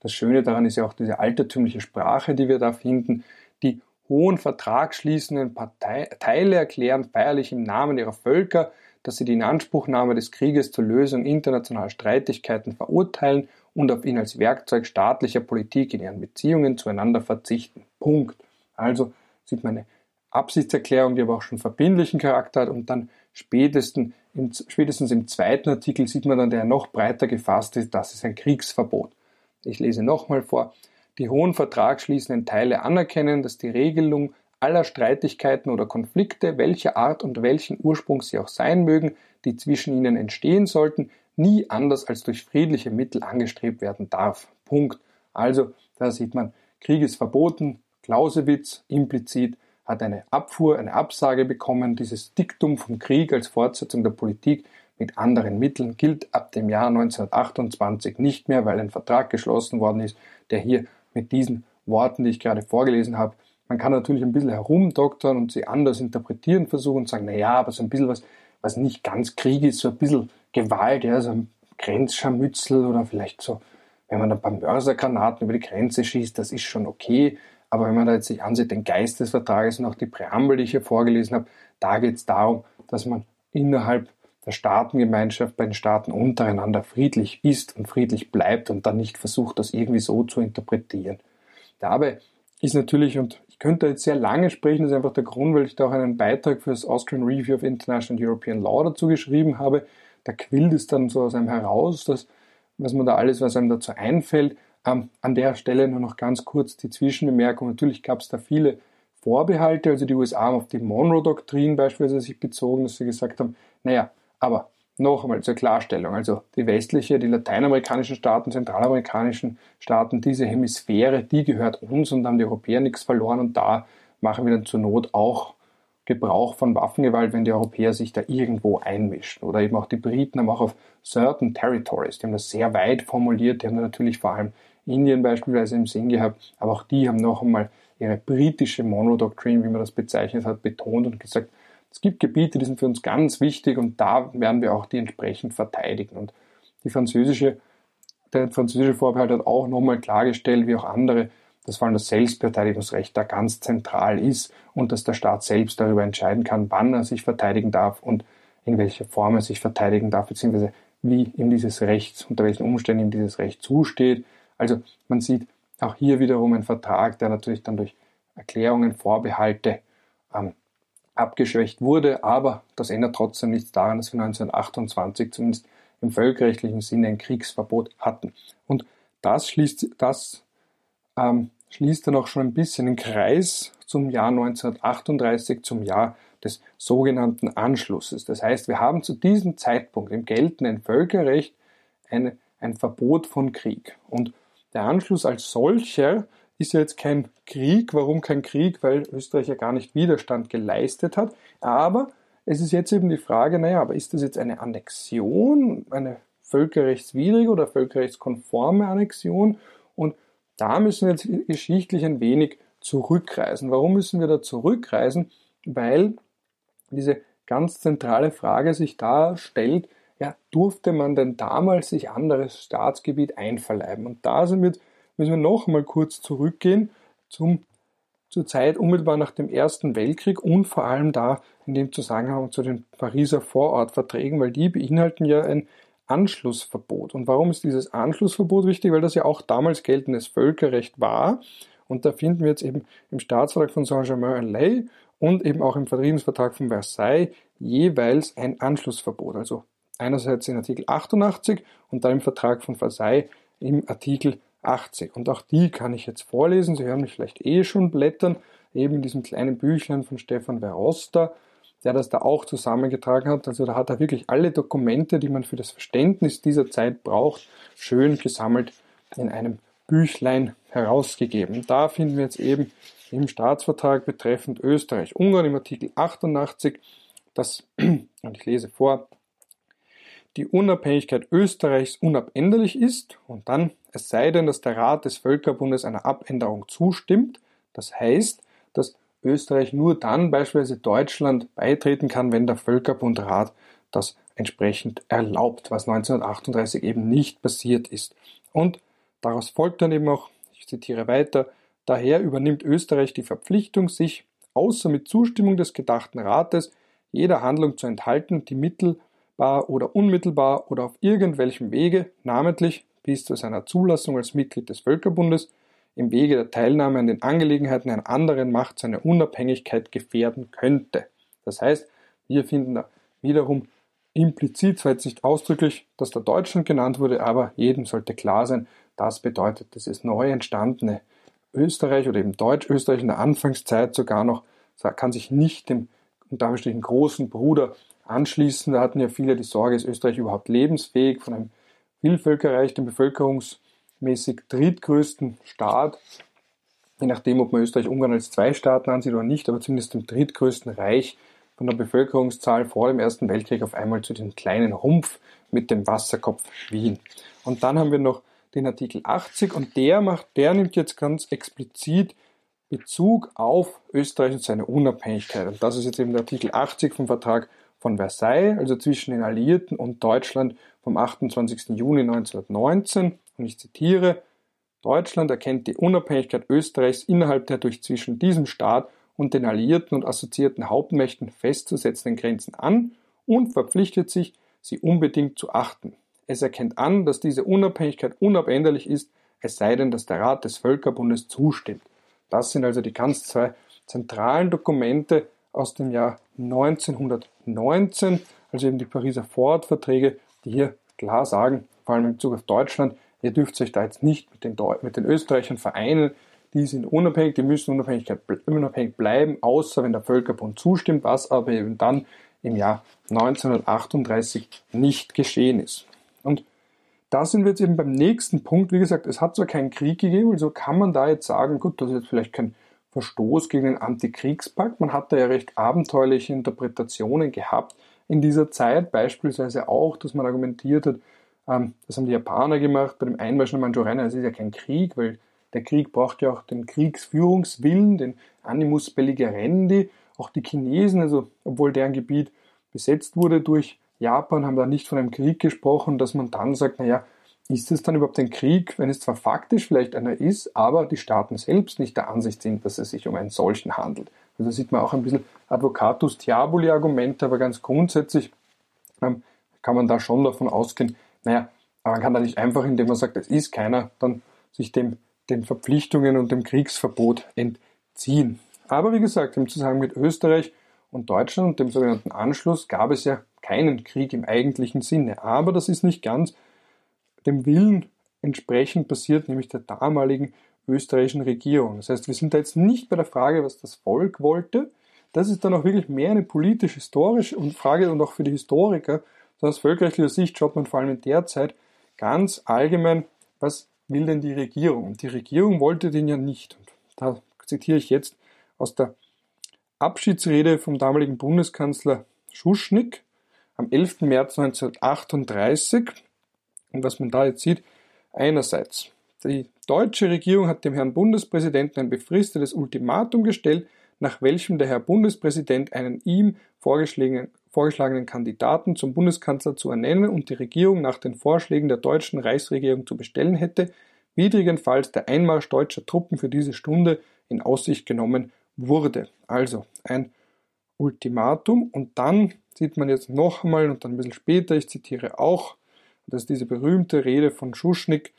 Das Schöne daran ist ja auch diese altertümliche Sprache, die wir da finden. Die hohen vertragsschließenden Partei Teile erklären feierlich im Namen ihrer Völker, dass sie die Inanspruchnahme des Krieges zur Lösung internationaler Streitigkeiten verurteilen und auf ihn als Werkzeug staatlicher Politik in ihren Beziehungen zueinander verzichten. Punkt. Also sieht man eine Absichtserklärung, die aber auch schon verbindlichen Charakter hat und dann spätestens im, spätestens im zweiten Artikel sieht man dann, der noch breiter gefasst ist, das ist ein Kriegsverbot. Ich lese nochmal vor. Die hohen vertragsschließenden Teile anerkennen, dass die Regelung aller Streitigkeiten oder Konflikte, welcher Art und welchen Ursprung sie auch sein mögen, die zwischen ihnen entstehen sollten, nie anders als durch friedliche Mittel angestrebt werden darf. Punkt. Also, da sieht man, Krieg ist verboten. Clausewitz implizit hat eine Abfuhr, eine Absage bekommen. Dieses Diktum vom Krieg als Fortsetzung der Politik mit anderen Mitteln gilt ab dem Jahr 1928 nicht mehr, weil ein Vertrag geschlossen worden ist, der hier mit diesen Worten, die ich gerade vorgelesen habe, man kann natürlich ein bisschen herumdoktern und sie anders interpretieren versuchen und sagen, na ja, aber so ein bisschen was, was nicht ganz Krieg ist, so ein bisschen Gewalt, ja, so ein Grenzscharmützel oder vielleicht so, wenn man ein paar Mörsergranaten über die Grenze schießt, das ist schon okay. Aber wenn man da jetzt sich ansieht, den Geist des Vertrages und auch die Präambel, die ich hier vorgelesen habe, da geht es darum, dass man innerhalb der Staatengemeinschaft bei den Staaten untereinander friedlich ist und friedlich bleibt und dann nicht versucht, das irgendwie so zu interpretieren. Dabei ist natürlich, und ich könnte jetzt sehr lange sprechen, das ist einfach der Grund, weil ich da auch einen Beitrag für das Austrian Review of International European Law dazu geschrieben habe. Da quillt es dann so aus einem heraus, dass, was man da alles, was einem dazu einfällt. Ähm, an der Stelle nur noch ganz kurz die Zwischenbemerkung. Natürlich gab es da viele Vorbehalte, also die USA haben auf die Monroe-Doktrin beispielsweise sich bezogen, dass sie gesagt haben, naja, aber noch einmal zur Klarstellung, also die westliche, die lateinamerikanischen Staaten, zentralamerikanischen Staaten, diese Hemisphäre, die gehört uns und haben die Europäer nichts verloren und da machen wir dann zur Not auch Gebrauch von Waffengewalt, wenn die Europäer sich da irgendwo einmischen. Oder eben auch die Briten haben auch auf certain territories, die haben das sehr weit formuliert, die haben natürlich vor allem Indien beispielsweise im Sinn gehabt, aber auch die haben noch einmal ihre britische Monodoctrine, wie man das bezeichnet hat, betont und gesagt, es gibt Gebiete, die sind für uns ganz wichtig und da werden wir auch die entsprechend verteidigen. Und die französische, der französische Vorbehalt hat auch nochmal klargestellt, wie auch andere, dass vor allem das Selbstverteidigungsrecht da ganz zentral ist und dass der Staat selbst darüber entscheiden kann, wann er sich verteidigen darf und in welcher Form er sich verteidigen darf, beziehungsweise wie ihm dieses Recht, unter welchen Umständen ihm dieses Recht zusteht. Also man sieht auch hier wiederum einen Vertrag, der natürlich dann durch Erklärungen, Vorbehalte ähm, abgeschwächt wurde, aber das ändert trotzdem nichts daran, dass wir 1928 zumindest im völkerrechtlichen Sinne ein Kriegsverbot hatten. Und das schließt, das, ähm, schließt dann auch schon ein bisschen den Kreis zum Jahr 1938, zum Jahr des sogenannten Anschlusses. Das heißt, wir haben zu diesem Zeitpunkt im geltenden Völkerrecht eine, ein Verbot von Krieg. Und der Anschluss als solcher ist ja jetzt kein Krieg. Warum kein Krieg? Weil Österreich ja gar nicht Widerstand geleistet hat. Aber es ist jetzt eben die Frage, naja, aber ist das jetzt eine Annexion, eine völkerrechtswidrige oder völkerrechtskonforme Annexion? Und da müssen wir jetzt geschichtlich ein wenig zurückreisen. Warum müssen wir da zurückreisen? Weil diese ganz zentrale Frage sich da stellt, ja, durfte man denn damals sich anderes Staatsgebiet einverleiben? Und da sind wir müssen wir noch mal kurz zurückgehen zum, zur Zeit unmittelbar nach dem Ersten Weltkrieg und vor allem da in dem Zusammenhang zu den Pariser Vorortverträgen, weil die beinhalten ja ein Anschlussverbot. Und warum ist dieses Anschlussverbot wichtig? Weil das ja auch damals geltendes Völkerrecht war. Und da finden wir jetzt eben im Staatsvertrag von Saint-Germain-en-Laye und eben auch im Friedensvertrag von Versailles jeweils ein Anschlussverbot. Also einerseits in Artikel 88 und dann im Vertrag von Versailles im Artikel 80. Und auch die kann ich jetzt vorlesen. Sie hören mich vielleicht eh schon blättern, eben in diesem kleinen Büchlein von Stefan Verosta, der das da auch zusammengetragen hat. Also da hat er wirklich alle Dokumente, die man für das Verständnis dieser Zeit braucht, schön gesammelt in einem Büchlein herausgegeben. Da finden wir jetzt eben im Staatsvertrag betreffend Österreich-Ungarn im Artikel 88, das, [CLEARS THROAT] und ich lese vor, die Unabhängigkeit Österreichs unabänderlich ist und dann, es sei denn, dass der Rat des Völkerbundes einer Abänderung zustimmt, das heißt, dass Österreich nur dann beispielsweise Deutschland beitreten kann, wenn der Völkerbundrat das entsprechend erlaubt, was 1938 eben nicht passiert ist. Und daraus folgt dann eben auch, ich zitiere weiter, daher übernimmt Österreich die Verpflichtung, sich, außer mit Zustimmung des gedachten Rates, jeder Handlung zu enthalten, die Mittel mittelbar oder unmittelbar oder auf irgendwelchem Wege, namentlich bis zu seiner Zulassung als Mitglied des Völkerbundes, im Wege der Teilnahme an den Angelegenheiten einer anderen Macht seine Unabhängigkeit gefährden könnte. Das heißt, wir finden da wiederum implizit, zwar jetzt nicht ausdrücklich, dass da Deutschland genannt wurde, aber jedem sollte klar sein, das bedeutet, das ist neu entstandene Österreich oder eben Deutsch-Österreich in der Anfangszeit sogar noch, kann sich nicht dem unter großen Bruder anschließen. Da hatten ja viele die Sorge, ist Österreich überhaupt lebensfähig von einem Vielvölkerreich, dem bevölkerungsmäßig drittgrößten Staat je nachdem, ob man Österreich-Ungarn als zwei Staaten ansieht oder nicht, aber zumindest dem drittgrößten Reich von der Bevölkerungszahl vor dem Ersten Weltkrieg auf einmal zu dem kleinen Rumpf mit dem Wasserkopf Wien. Und dann haben wir noch den Artikel 80 und der macht, der nimmt jetzt ganz explizit Bezug auf Österreich und seine Unabhängigkeit. Und das ist jetzt eben der Artikel 80 vom Vertrag von Versailles, also zwischen den Alliierten und Deutschland vom 28. Juni 1919. Und ich zitiere, Deutschland erkennt die Unabhängigkeit Österreichs innerhalb der durch zwischen diesem Staat und den alliierten und assoziierten Hauptmächten festzusetzenden Grenzen an und verpflichtet sich, sie unbedingt zu achten. Es erkennt an, dass diese Unabhängigkeit unabänderlich ist, es sei denn, dass der Rat des Völkerbundes zustimmt. Das sind also die ganz zwei zentralen Dokumente aus dem Jahr 1919, also eben die Pariser Vorortverträge, die hier klar sagen, vor allem in Bezug auf Deutschland, ihr dürft euch da jetzt nicht mit den, mit den Österreichern vereinen, die sind unabhängig, die müssen unabhängig bleiben, außer wenn der Völkerbund zustimmt, was aber eben dann im Jahr 1938 nicht geschehen ist. Und da sind wir jetzt eben beim nächsten Punkt. Wie gesagt, es hat zwar keinen Krieg gegeben, also kann man da jetzt sagen, gut, das ist jetzt vielleicht kein Verstoß gegen den Antikriegspakt. Man hat da ja recht abenteuerliche Interpretationen gehabt in dieser Zeit, beispielsweise auch, dass man argumentiert hat, ähm, das haben die Japaner gemacht bei dem Einmarsch in Manchureien, es ist ja kein Krieg, weil der Krieg braucht ja auch den Kriegsführungswillen, den Animus belligerendi. Auch die Chinesen, also obwohl deren Gebiet besetzt wurde durch Japan, haben da nicht von einem Krieg gesprochen, dass man dann sagt, naja, ist es dann überhaupt ein Krieg, wenn es zwar faktisch vielleicht einer ist, aber die Staaten selbst nicht der Ansicht sind, dass es sich um einen solchen handelt. Also da sieht man auch ein bisschen Advocatus Diaboli Argumente, aber ganz grundsätzlich ähm, kann man da schon davon ausgehen, naja, man kann da nicht einfach, indem man sagt, es ist keiner, dann sich dem den Verpflichtungen und dem Kriegsverbot entziehen. Aber wie gesagt, im Zusammenhang mit Österreich und Deutschland und dem sogenannten Anschluss gab es ja keinen Krieg im eigentlichen Sinne. Aber das ist nicht ganz dem Willen entsprechend passiert, nämlich der damaligen österreichischen Regierung. Das heißt, wir sind da jetzt nicht bei der Frage, was das Volk wollte. Das ist dann auch wirklich mehr eine politisch-historische Frage und auch für die Historiker. Aus völkerrechtlicher Sicht schaut man vor allem in der Zeit ganz allgemein, was will denn die Regierung? Und die Regierung wollte den ja nicht. Und da zitiere ich jetzt aus der Abschiedsrede vom damaligen Bundeskanzler Schuschnigg am 11. März 1938. Und was man da jetzt sieht, einerseits, die deutsche Regierung hat dem Herrn Bundespräsidenten ein befristetes Ultimatum gestellt, nach welchem der Herr Bundespräsident einen ihm vorgeschlagenen, vorgeschlagenen Kandidaten zum Bundeskanzler zu ernennen und die Regierung nach den Vorschlägen der deutschen Reichsregierung zu bestellen hätte, widrigenfalls der Einmarsch deutscher Truppen für diese Stunde in Aussicht genommen wurde. Also ein Ultimatum und dann sieht man jetzt noch einmal und dann ein bisschen später, ich zitiere auch, das ist diese berühmte Rede von Schuschnigg,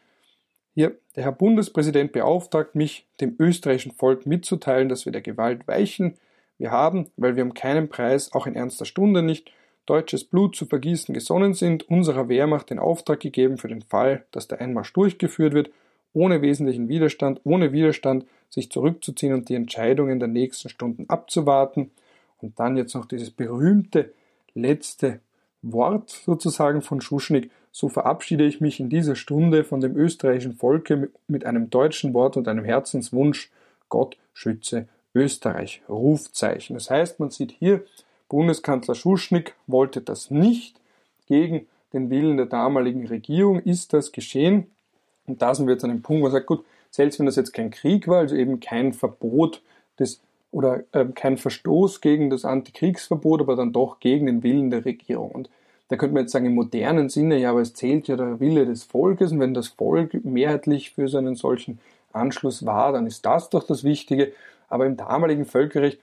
hier, der Herr Bundespräsident beauftragt mich, dem österreichischen Volk mitzuteilen, dass wir der Gewalt weichen. Wir haben, weil wir um keinen Preis, auch in ernster Stunde nicht, deutsches Blut zu vergießen gesonnen sind, unserer Wehrmacht den Auftrag gegeben für den Fall, dass der Einmarsch durchgeführt wird, ohne wesentlichen Widerstand, ohne Widerstand sich zurückzuziehen und die Entscheidungen der nächsten Stunden abzuwarten. Und dann jetzt noch dieses berühmte letzte Wort sozusagen von Schuschnigg. So verabschiede ich mich in dieser Stunde von dem österreichischen Volke mit einem deutschen Wort und einem Herzenswunsch. Gott schütze Österreich. Rufzeichen. Das heißt, man sieht hier, Bundeskanzler Schuschnigg wollte das nicht. Gegen den Willen der damaligen Regierung ist das geschehen. Und da sind wir jetzt an dem Punkt, wo man sagt, gut, selbst wenn das jetzt kein Krieg war, also eben kein Verbot des oder äh, kein Verstoß gegen das Antikriegsverbot, aber dann doch gegen den Willen der Regierung. Und da könnte man jetzt sagen, im modernen Sinne, ja, aber es zählt ja der Wille des Volkes und wenn das Volk mehrheitlich für so einen solchen Anschluss war, dann ist das doch das Wichtige. Aber im damaligen Völkerrecht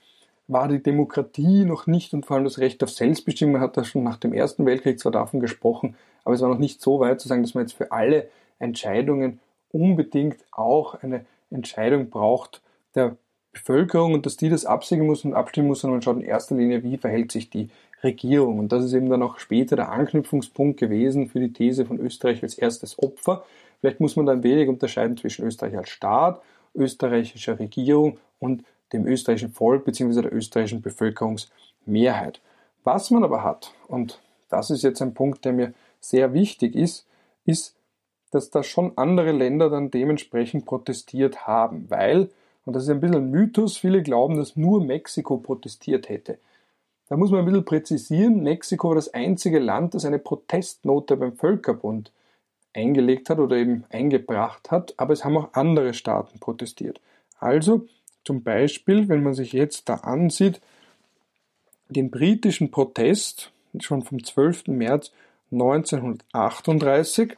war die Demokratie noch nicht und vor allem das Recht auf Selbstbestimmung, man hat da schon nach dem Ersten Weltkrieg zwar davon gesprochen, aber es war noch nicht so weit zu sagen, dass man jetzt für alle Entscheidungen unbedingt auch eine Entscheidung braucht der Bevölkerung und dass die das absegnen muss und abstimmen muss, sondern man schaut in erster Linie, wie verhält sich die Regierung. Und das ist eben dann auch später der Anknüpfungspunkt gewesen für die These von Österreich als erstes Opfer. Vielleicht muss man da ein wenig unterscheiden zwischen Österreich als Staat, österreichischer Regierung und dem österreichischen Volk bzw. der österreichischen Bevölkerungsmehrheit. Was man aber hat, und das ist jetzt ein Punkt, der mir sehr wichtig ist, ist, dass da schon andere Länder dann dementsprechend protestiert haben, weil Und das ist ein bisschen ein Mythos. Viele glauben, dass nur Mexiko protestiert hätte. Da muss man ein bisschen präzisieren. Mexiko war das einzige Land, das eine Protestnote beim Völkerbund eingelegt hat oder eben eingebracht hat, aber es haben auch andere Staaten protestiert. Also zum Beispiel, wenn man sich jetzt da ansieht, den britischen Protest schon vom 12. März 1938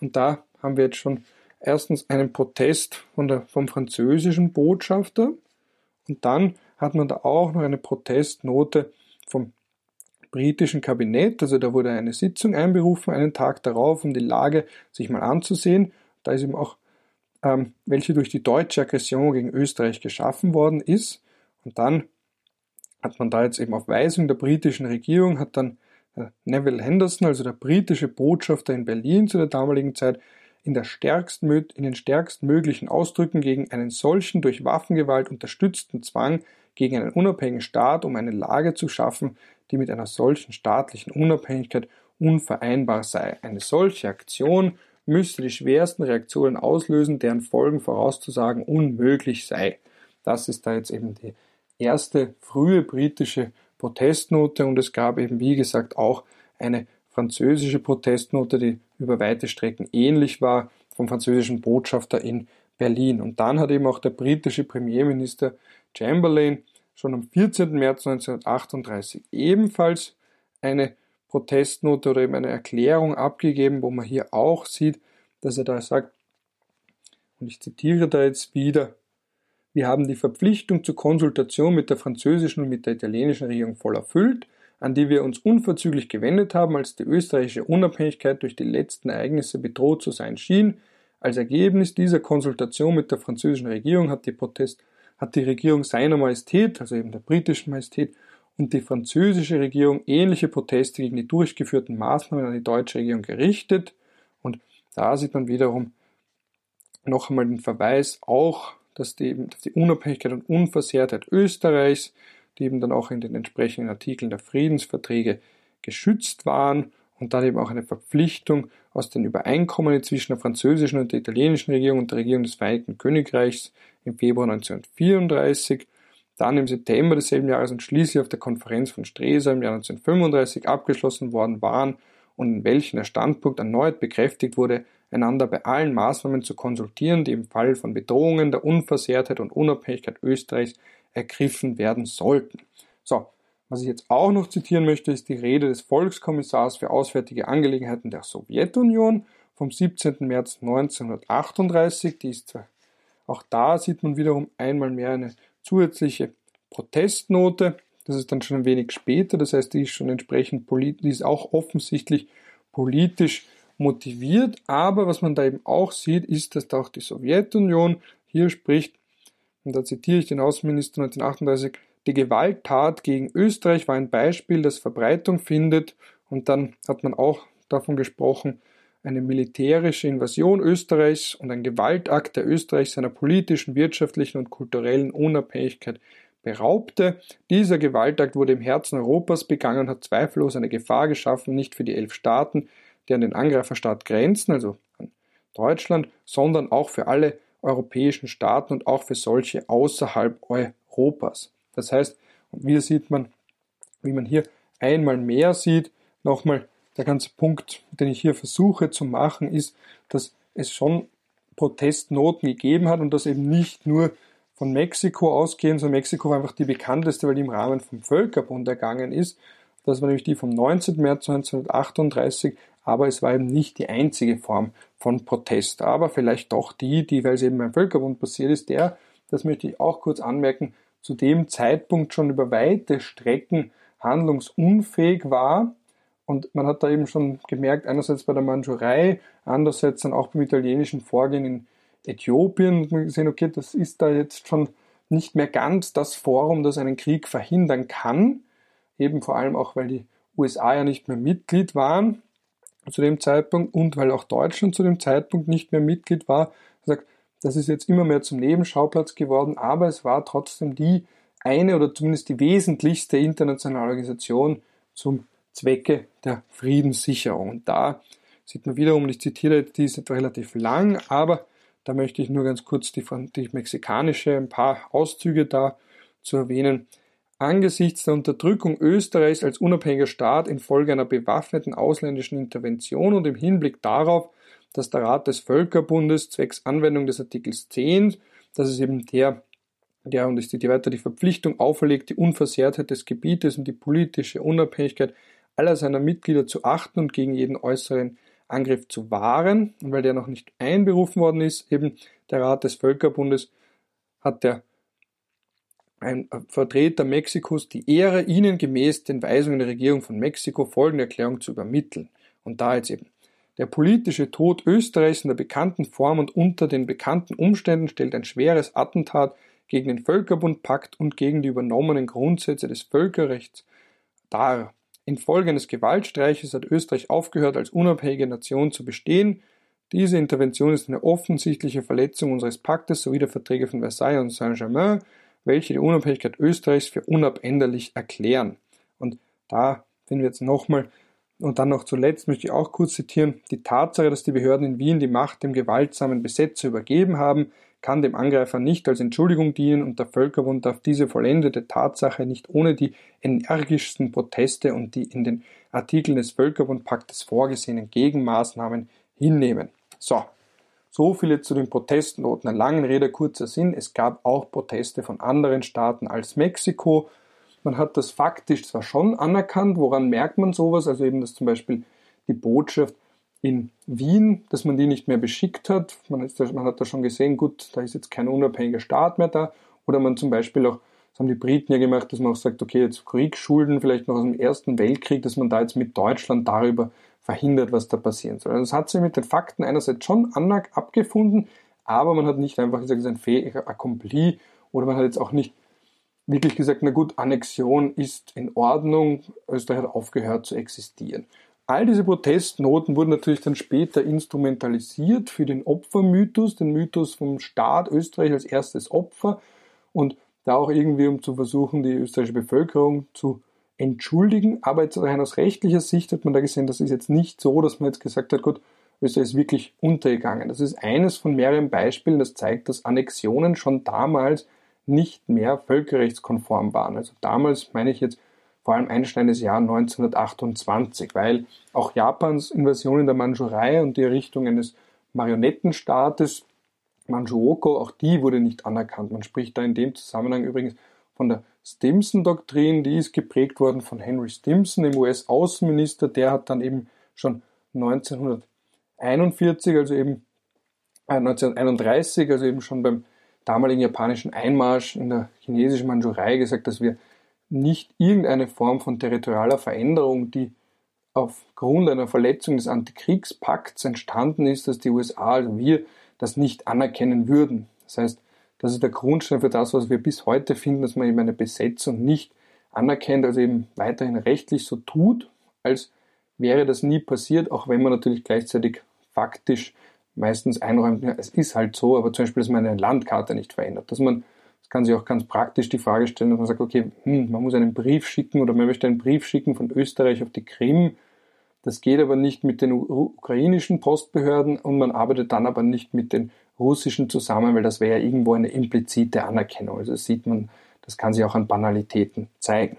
und da haben wir jetzt schon erstens einen Protest der, vom französischen Botschafter und dann hat man da auch noch eine Protestnote vom britischen Kabinett. Also da wurde eine Sitzung einberufen, einen Tag darauf, um die Lage sich mal anzusehen. Da ist eben auch, ähm, welche durch die deutsche Aggression gegen Österreich geschaffen worden ist. Und dann hat man da jetzt eben auf Weisung der britischen Regierung, hat dann äh, Neville Henderson, also der britische Botschafter in Berlin zu der damaligen Zeit, in, der stärksten, in den stärksten möglichen Ausdrücken gegen einen solchen durch Waffengewalt unterstützten Zwang gegen einen unabhängigen Staat, um eine Lage zu schaffen, die mit einer solchen staatlichen Unabhängigkeit unvereinbar sei. Eine solche Aktion müsste die schwersten Reaktionen auslösen, deren Folgen vorauszusagen unmöglich sei. Das ist da jetzt eben die erste frühe britische Protestnote und es gab eben, wie gesagt, auch eine französische Protestnote, die über weite Strecken ähnlich war, vom französischen Botschafter in Berlin. Und dann hat eben auch der britische Premierminister Chamberlain schon am 14. März 1938 ebenfalls eine Protestnote oder eben eine Erklärung abgegeben, wo man hier auch sieht, dass er da sagt, und ich zitiere da jetzt wieder, wir haben die Verpflichtung zur Konsultation mit der französischen und mit der italienischen Regierung voll erfüllt, an die wir uns unverzüglich gewendet haben, als die österreichische Unabhängigkeit durch die letzten Ereignisse bedroht zu sein schien. Als Ergebnis dieser Konsultation mit der französischen Regierung hat die Protest hat die Regierung seiner Majestät, also eben der britischen Majestät, und die französische Regierung ähnliche Proteste gegen die durchgeführten Maßnahmen an die deutsche Regierung gerichtet. Und da sieht man wiederum noch einmal den Verweis auch, dass die, dass die Unabhängigkeit und Unversehrtheit Österreichs, die eben dann auch in den entsprechenden Artikeln der Friedensverträge geschützt waren und dann eben auch eine Verpflichtung aus den Übereinkommen zwischen der französischen und der italienischen Regierung und der Regierung des Vereinigten Königreichs im Februar 1934, dann im September desselben Jahres und schließlich auf der Konferenz von Stresa im Jahr 1935 abgeschlossen worden waren und in welchen der Standpunkt erneut bekräftigt wurde, einander bei allen Maßnahmen zu konsultieren, die im Fall von Bedrohungen der Unversehrtheit und Unabhängigkeit Österreichs ergriffen werden sollten. So, was ich jetzt auch noch zitieren möchte, ist die Rede des Volkskommissars für Auswärtige Angelegenheiten der Sowjetunion vom 17. März 1938. Die ist auch da sieht man wiederum einmal mehr eine zusätzliche Protestnote. Das ist dann schon ein wenig später, das heißt, die ist schon entsprechend politisch, die ist auch offensichtlich politisch motiviert. Aber was man da eben auch sieht, ist, dass da auch die Sowjetunion hier spricht, und da zitiere ich den Außenminister 1938, die Gewalttat gegen Österreich war ein Beispiel, das Verbreitung findet. Und dann hat man auch davon gesprochen, eine militärische Invasion Österreichs und ein Gewaltakt, der Österreich seiner politischen, wirtschaftlichen und kulturellen Unabhängigkeit beraubte. Dieser Gewaltakt wurde im Herzen Europas begangen und hat zweifellos eine Gefahr geschaffen, nicht für die elf Staaten, die an den Angreiferstaat grenzen, also an Deutschland, sondern auch für alle europäischen Staaten und auch für solche außerhalb Europas. Das heißt, und hier sieht man, wie man hier einmal mehr sieht, nochmal der ganze Punkt, den ich hier versuche zu machen, ist, dass es schon Protestnoten gegeben hat und das eben nicht nur von Mexiko ausgehen, sondern Mexiko war einfach die bekannteste, weil die im Rahmen vom Völkerbund ergangen ist. Das war nämlich die vom 19. März 1938, aber es war eben nicht die einzige Form von Protest, aber vielleicht doch die, die, weil es eben beim Völkerbund passiert ist, der, das möchte ich auch kurz anmerken, zu dem Zeitpunkt schon über weite Strecken handlungsunfähig war. Und man hat da eben schon gemerkt, einerseits bei der Mandschurei, andererseits dann auch beim italienischen Vorgehen in Äthiopien, und man gesehen, okay, das ist da jetzt schon nicht mehr ganz das Forum, das einen Krieg verhindern kann. Eben vor allem auch, weil die USA ja nicht mehr Mitglied waren zu dem Zeitpunkt und weil auch Deutschland zu dem Zeitpunkt nicht mehr Mitglied war. sagt, das ist jetzt immer mehr zum Nebenschauplatz geworden, aber es war trotzdem die eine oder zumindest die wesentlichste internationale Organisation zum Zwecke der Friedenssicherung. Und da sieht man wiederum, ich zitiere, die ist relativ lang, aber Da möchte ich nur ganz kurz die, die mexikanische, ein paar Auszüge da zu erwähnen. Angesichts der Unterdrückung Österreichs als unabhängiger Staat infolge einer bewaffneten ausländischen Intervention und im Hinblick darauf, dass der Rat des Völkerbundes zwecks Anwendung des Artikels 10, das ist eben der, der und ist die weiter die Verpflichtung auferlegt, die Unversehrtheit des Gebietes und die politische Unabhängigkeit aller seiner Mitglieder zu achten und gegen jeden äußeren Angriff zu wahren. Und weil der noch nicht einberufen worden ist, eben der Rat des Völkerbundes, hat der ein Vertreter Mexikos die Ehre, ihnen gemäß den Weisungen der Regierung von Mexiko folgende Erklärung zu übermitteln. Und da jetzt eben. Der politische Tod Österreichs in der bekannten Form und unter den bekannten Umständen stellt ein schweres Attentat gegen den Völkerbundpakt und gegen die übernommenen Grundsätze des Völkerrechts dar. Infolge eines Gewaltstreiches hat Österreich aufgehört, als unabhängige Nation zu bestehen. Diese Intervention ist eine offensichtliche Verletzung unseres Paktes sowie der Verträge von Versailles und Saint-Germain, welche die Unabhängigkeit Österreichs für unabänderlich erklären. Und da finden wir jetzt nochmal, und dann noch zuletzt möchte ich auch kurz zitieren, die Tatsache, dass die Behörden in Wien die Macht dem gewaltsamen Besetzer übergeben haben, kann dem Angreifer nicht als Entschuldigung dienen und der Völkerbund darf diese vollendete Tatsache nicht ohne die energischsten Proteste und die in den Artikeln des Völkerbundpaktes vorgesehenen Gegenmaßnahmen hinnehmen. So, so viele zu den Protestnoten. Eine lange Rede, kurzer Sinn. Es gab auch Proteste von anderen Staaten als Mexiko. Man hat das faktisch zwar schon anerkannt, woran merkt man sowas? Also eben, dass zum Beispiel die Botschaft in Wien, dass man die nicht mehr beschickt hat. Man, ist, man hat da schon gesehen, gut, da ist jetzt kein unabhängiger Staat mehr da. Oder man zum Beispiel auch, das haben die Briten ja gemacht, dass man auch sagt, okay, jetzt Kriegsschulden vielleicht noch aus dem Ersten Weltkrieg, dass man da jetzt mit Deutschland darüber verhindert, was da passieren soll. Also es hat sich mit den Fakten einerseits schon abgefunden, aber man hat nicht einfach gesagt, es ist ein Fait accompli oder man hat jetzt auch nicht wirklich gesagt, na gut, Annexion ist in Ordnung, Österreich hat aufgehört zu existieren. All diese Protestnoten wurden natürlich dann später instrumentalisiert für den Opfermythos, den Mythos vom Staat Österreich als erstes Opfer und da auch irgendwie, um zu versuchen, die österreichische Bevölkerung zu entschuldigen. Aber jetzt rein aus rechtlicher Sicht hat man da gesehen, das ist jetzt nicht so, dass man jetzt gesagt hat, gut, Österreich ist wirklich untergegangen. Das ist eines von mehreren Beispielen, das zeigt, dass Annexionen schon damals nicht mehr völkerrechtskonform waren. Also damals meine ich jetzt vor allem einschneidendes Jahr 1928, weil auch Japans Invasion in der Mandschurei und die Errichtung eines Marionettenstaates Manchukuo, auch die wurde nicht anerkannt. Man spricht da in dem Zusammenhang übrigens von der Stimson-Doktrin, die ist geprägt worden von Henry Stimson, dem US-Außenminister, der hat dann eben schon 1941, also eben äh, 1931, also eben schon beim damaligen japanischen Einmarsch in der chinesischen Mandschurei gesagt, dass wir nicht irgendeine Form von territorialer Veränderung, die aufgrund einer Verletzung des Antikriegspakts entstanden ist, dass die USA, also wir, das nicht anerkennen würden. Das heißt, das ist der Grundstein für das, was wir bis heute finden, dass man eben eine Besetzung nicht anerkennt, also eben weiterhin rechtlich so tut, als wäre das nie passiert, auch wenn man natürlich gleichzeitig faktisch meistens einräumt, ja, es ist halt so, aber zum Beispiel, dass man eine Landkarte nicht verändert, dass man kann sich auch ganz praktisch die Frage stellen, dass man sagt, okay, hm, man muss einen Brief schicken oder man möchte einen Brief schicken von Österreich auf die Krim. Das geht aber nicht mit den ukrainischen Postbehörden und man arbeitet dann aber nicht mit den russischen zusammen, weil das wäre ja irgendwo eine implizite Anerkennung. Also das sieht man, das kann sich auch an Banalitäten zeigen.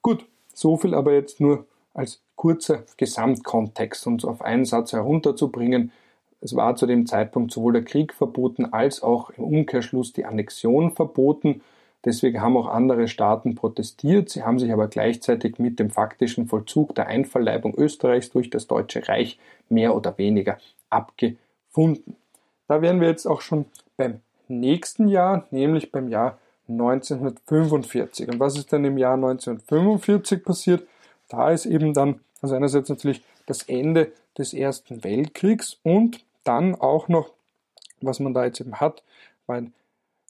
Gut, so viel aber jetzt nur als kurzer Gesamtkontext, es auf einen Satz herunterzubringen. Es war zu dem Zeitpunkt sowohl der Krieg verboten als auch im Umkehrschluss die Annexion verboten. Deswegen haben auch andere Staaten protestiert. Sie haben sich aber gleichzeitig mit dem faktischen Vollzug der Einverleibung Österreichs durch das Deutsche Reich mehr oder weniger abgefunden. Da wären wir jetzt auch schon beim nächsten Jahr, nämlich beim Jahr 1945. Und was ist dann im Jahr 1945 passiert? Da ist eben dann, also einerseits natürlich das Ende des Ersten Weltkriegs und dann auch noch, was man da jetzt eben hat, war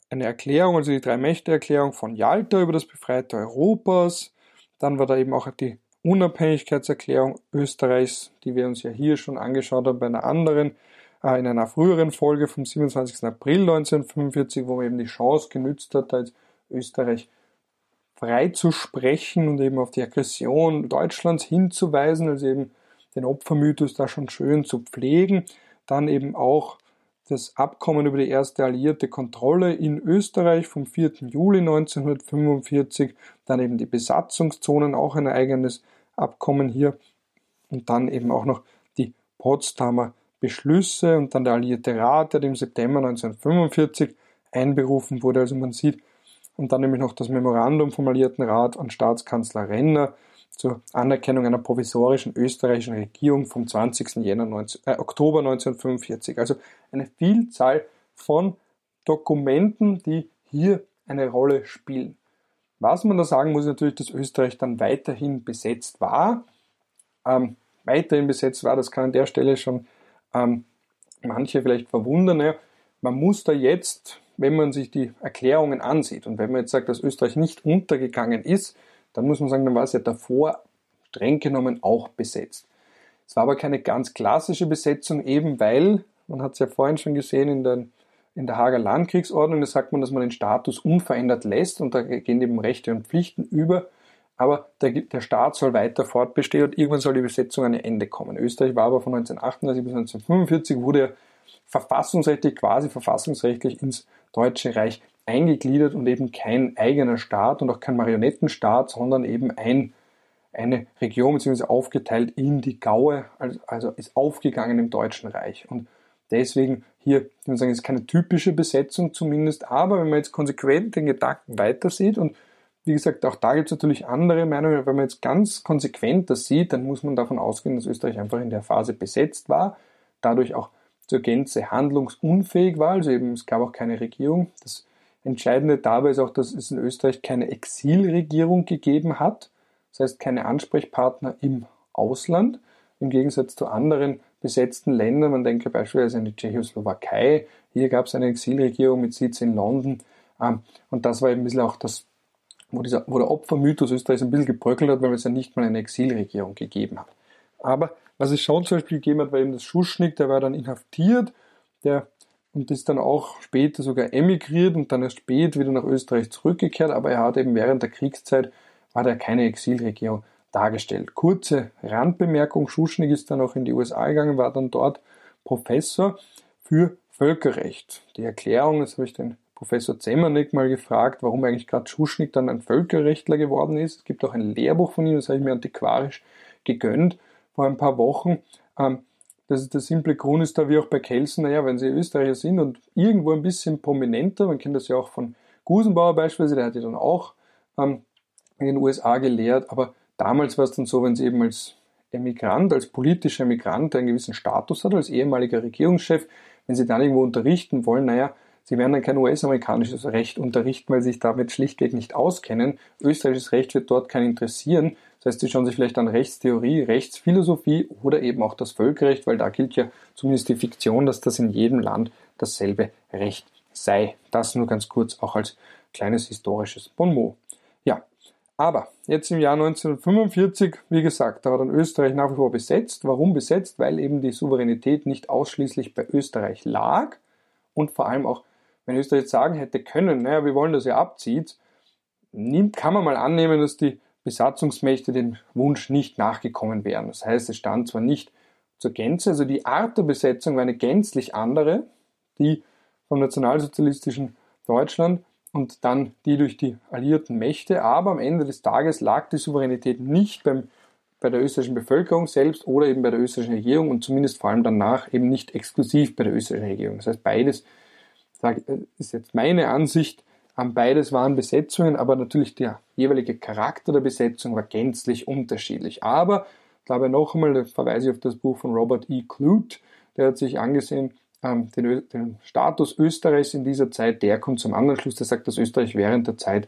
eine Erklärung, also die Drei-Mächte-Erklärung von Jalta über das befreite Europas. Dann war da eben auch die Unabhängigkeitserklärung Österreichs, die wir uns ja hier schon angeschaut haben bei einer anderen, äh, in einer früheren Folge vom 27. April 1945, wo man eben die Chance genützt hat, da jetzt Österreich frei zu sprechen und eben auf die Aggression Deutschlands hinzuweisen, also eben den Opfermythos da schon schön zu pflegen dann eben auch das Abkommen über die erste alliierte Kontrolle in Österreich vom 4. Juli 1945, dann eben die Besatzungszonen, auch ein eigenes Abkommen hier und dann eben auch noch die Potsdamer Beschlüsse und dann der Alliierte Rat, der im September 1945 einberufen wurde. Also man sieht, und dann nämlich noch das Memorandum vom Alliierten Rat an Staatskanzler Renner zur Anerkennung einer provisorischen österreichischen Regierung vom 20. Jänner 19, äh, Oktober 1945. Also eine Vielzahl von Dokumenten, die hier eine Rolle spielen. Was man da sagen muss, ist natürlich, dass Österreich dann weiterhin besetzt war. Ähm, weiterhin besetzt war, das kann an der Stelle schon ähm, manche vielleicht verwundern. Man muss da jetzt, wenn man sich die Erklärungen ansieht und wenn man jetzt sagt, dass Österreich nicht untergegangen ist, dann muss man sagen, dann war es ja davor streng genommen auch besetzt. Es war aber keine ganz klassische Besetzung, eben weil, man hat es ja vorhin schon gesehen in der, in der Hager Landkriegsordnung, da sagt man, dass man den Status unverändert lässt und da gehen eben Rechte und Pflichten über, aber der, der Staat soll weiter fortbestehen und irgendwann soll die Besetzung an ein Ende kommen. Österreich war aber von 1938 bis 1945 wurde er verfassungsrechtlich, quasi verfassungsrechtlich ins Deutsche Reich eingegliedert und eben kein eigener Staat und auch kein Marionettenstaat, sondern eben ein, eine Region beziehungsweise aufgeteilt in die Gaue, also ist aufgegangen im Deutschen Reich. Und deswegen hier, ich würde sagen, ist keine typische Besetzung zumindest, aber wenn man jetzt konsequent den Gedanken weitersieht und wie gesagt, auch da gibt es natürlich andere Meinungen. Wenn man jetzt ganz konsequent das sieht, dann muss man davon ausgehen, dass Österreich einfach in der Phase besetzt war, dadurch auch zur Gänze handlungsunfähig war, also eben es gab auch keine Regierung. Das Entscheidende dabei ist auch, dass es in Österreich keine Exilregierung gegeben hat, das heißt keine Ansprechpartner im Ausland, im Gegensatz zu anderen besetzten Ländern. Man denke beispielsweise an die Tschechoslowakei. Hier gab es eine Exilregierung mit Sitz in London. Ähm, und das war eben ein bisschen auch das, wo, dieser, wo der Opfermythos Österreichs ein bisschen gebröckelt hat, weil es ja nicht mal eine Exilregierung gegeben hat. Aber was es schon zum Beispiel gegeben hat, war eben das Schuschnigg, der war dann inhaftiert, der und ist dann auch später sogar emigriert und dann erst spät wieder nach Österreich zurückgekehrt, aber er hat eben während der Kriegszeit war da keine Exilregierung dargestellt. Kurze Randbemerkung, Schuschnigg ist dann auch in die USA gegangen, war dann dort Professor für Völkerrecht. Die Erklärung, das habe ich den Professor Zemmernick mal gefragt, warum eigentlich gerade Schuschnigg dann ein Völkerrechtler geworden ist. Es gibt auch ein Lehrbuch von ihm, das habe ich mir antiquarisch gegönnt vor ein paar Wochen. Ähm, das ist der simple Grund ist da wie auch bei Kelsen, naja, wenn sie Österreicher sind und irgendwo ein bisschen prominenter, man kennt das ja auch von Gusenbauer beispielsweise, der hat ja dann auch ähm, in den USA gelehrt, aber damals war es dann so, wenn sie eben als Emigrant, als politischer Emigrant einen gewissen Status hat, als ehemaliger Regierungschef, wenn sie dann irgendwo unterrichten wollen, naja, sie werden dann kein US-amerikanisches Recht unterrichten, weil sie sich damit schlichtweg nicht auskennen. Österreichisches Recht wird dort keinen interessieren. Das heißt, sie schauen sich vielleicht an Rechtstheorie, Rechtsphilosophie oder eben auch das Völkerrecht, weil da gilt ja zumindest die Fiktion, dass das in jedem Land dasselbe Recht sei. Das nur ganz kurz auch als kleines historisches Bonmot. Ja, aber jetzt im Jahr 1945, wie gesagt, da war dann Österreich nach wie vor besetzt. Warum besetzt? Weil eben die Souveränität nicht ausschließlich bei Österreich lag und vor allem auch, wenn Österreich jetzt sagen hätte können, naja, wir wollen, dass ihr abzieht, kann man mal annehmen, dass die Besatzungsmächte dem Wunsch nicht nachgekommen wären. Das heißt, es stand zwar nicht zur Gänze, also die Art der Besetzung war eine gänzlich andere, die vom nationalsozialistischen Deutschland und dann die durch die alliierten Mächte, aber am Ende des Tages lag die Souveränität nicht beim, bei der österreichischen Bevölkerung selbst oder eben bei der österreichischen Regierung und zumindest vor allem danach eben nicht exklusiv bei der österreichischen Regierung. Das heißt, beides ist jetzt meine Ansicht, Beides waren Besetzungen, aber natürlich der jeweilige Charakter der Besetzung war gänzlich unterschiedlich. Aber, ich glaube noch einmal, da verweise ich auf das Buch von Robert E. Clute, der hat sich angesehen, ähm, den, den, Status Österreichs in dieser Zeit, der kommt zum anderen Schluss, der sagt, dass Österreich während der Zeit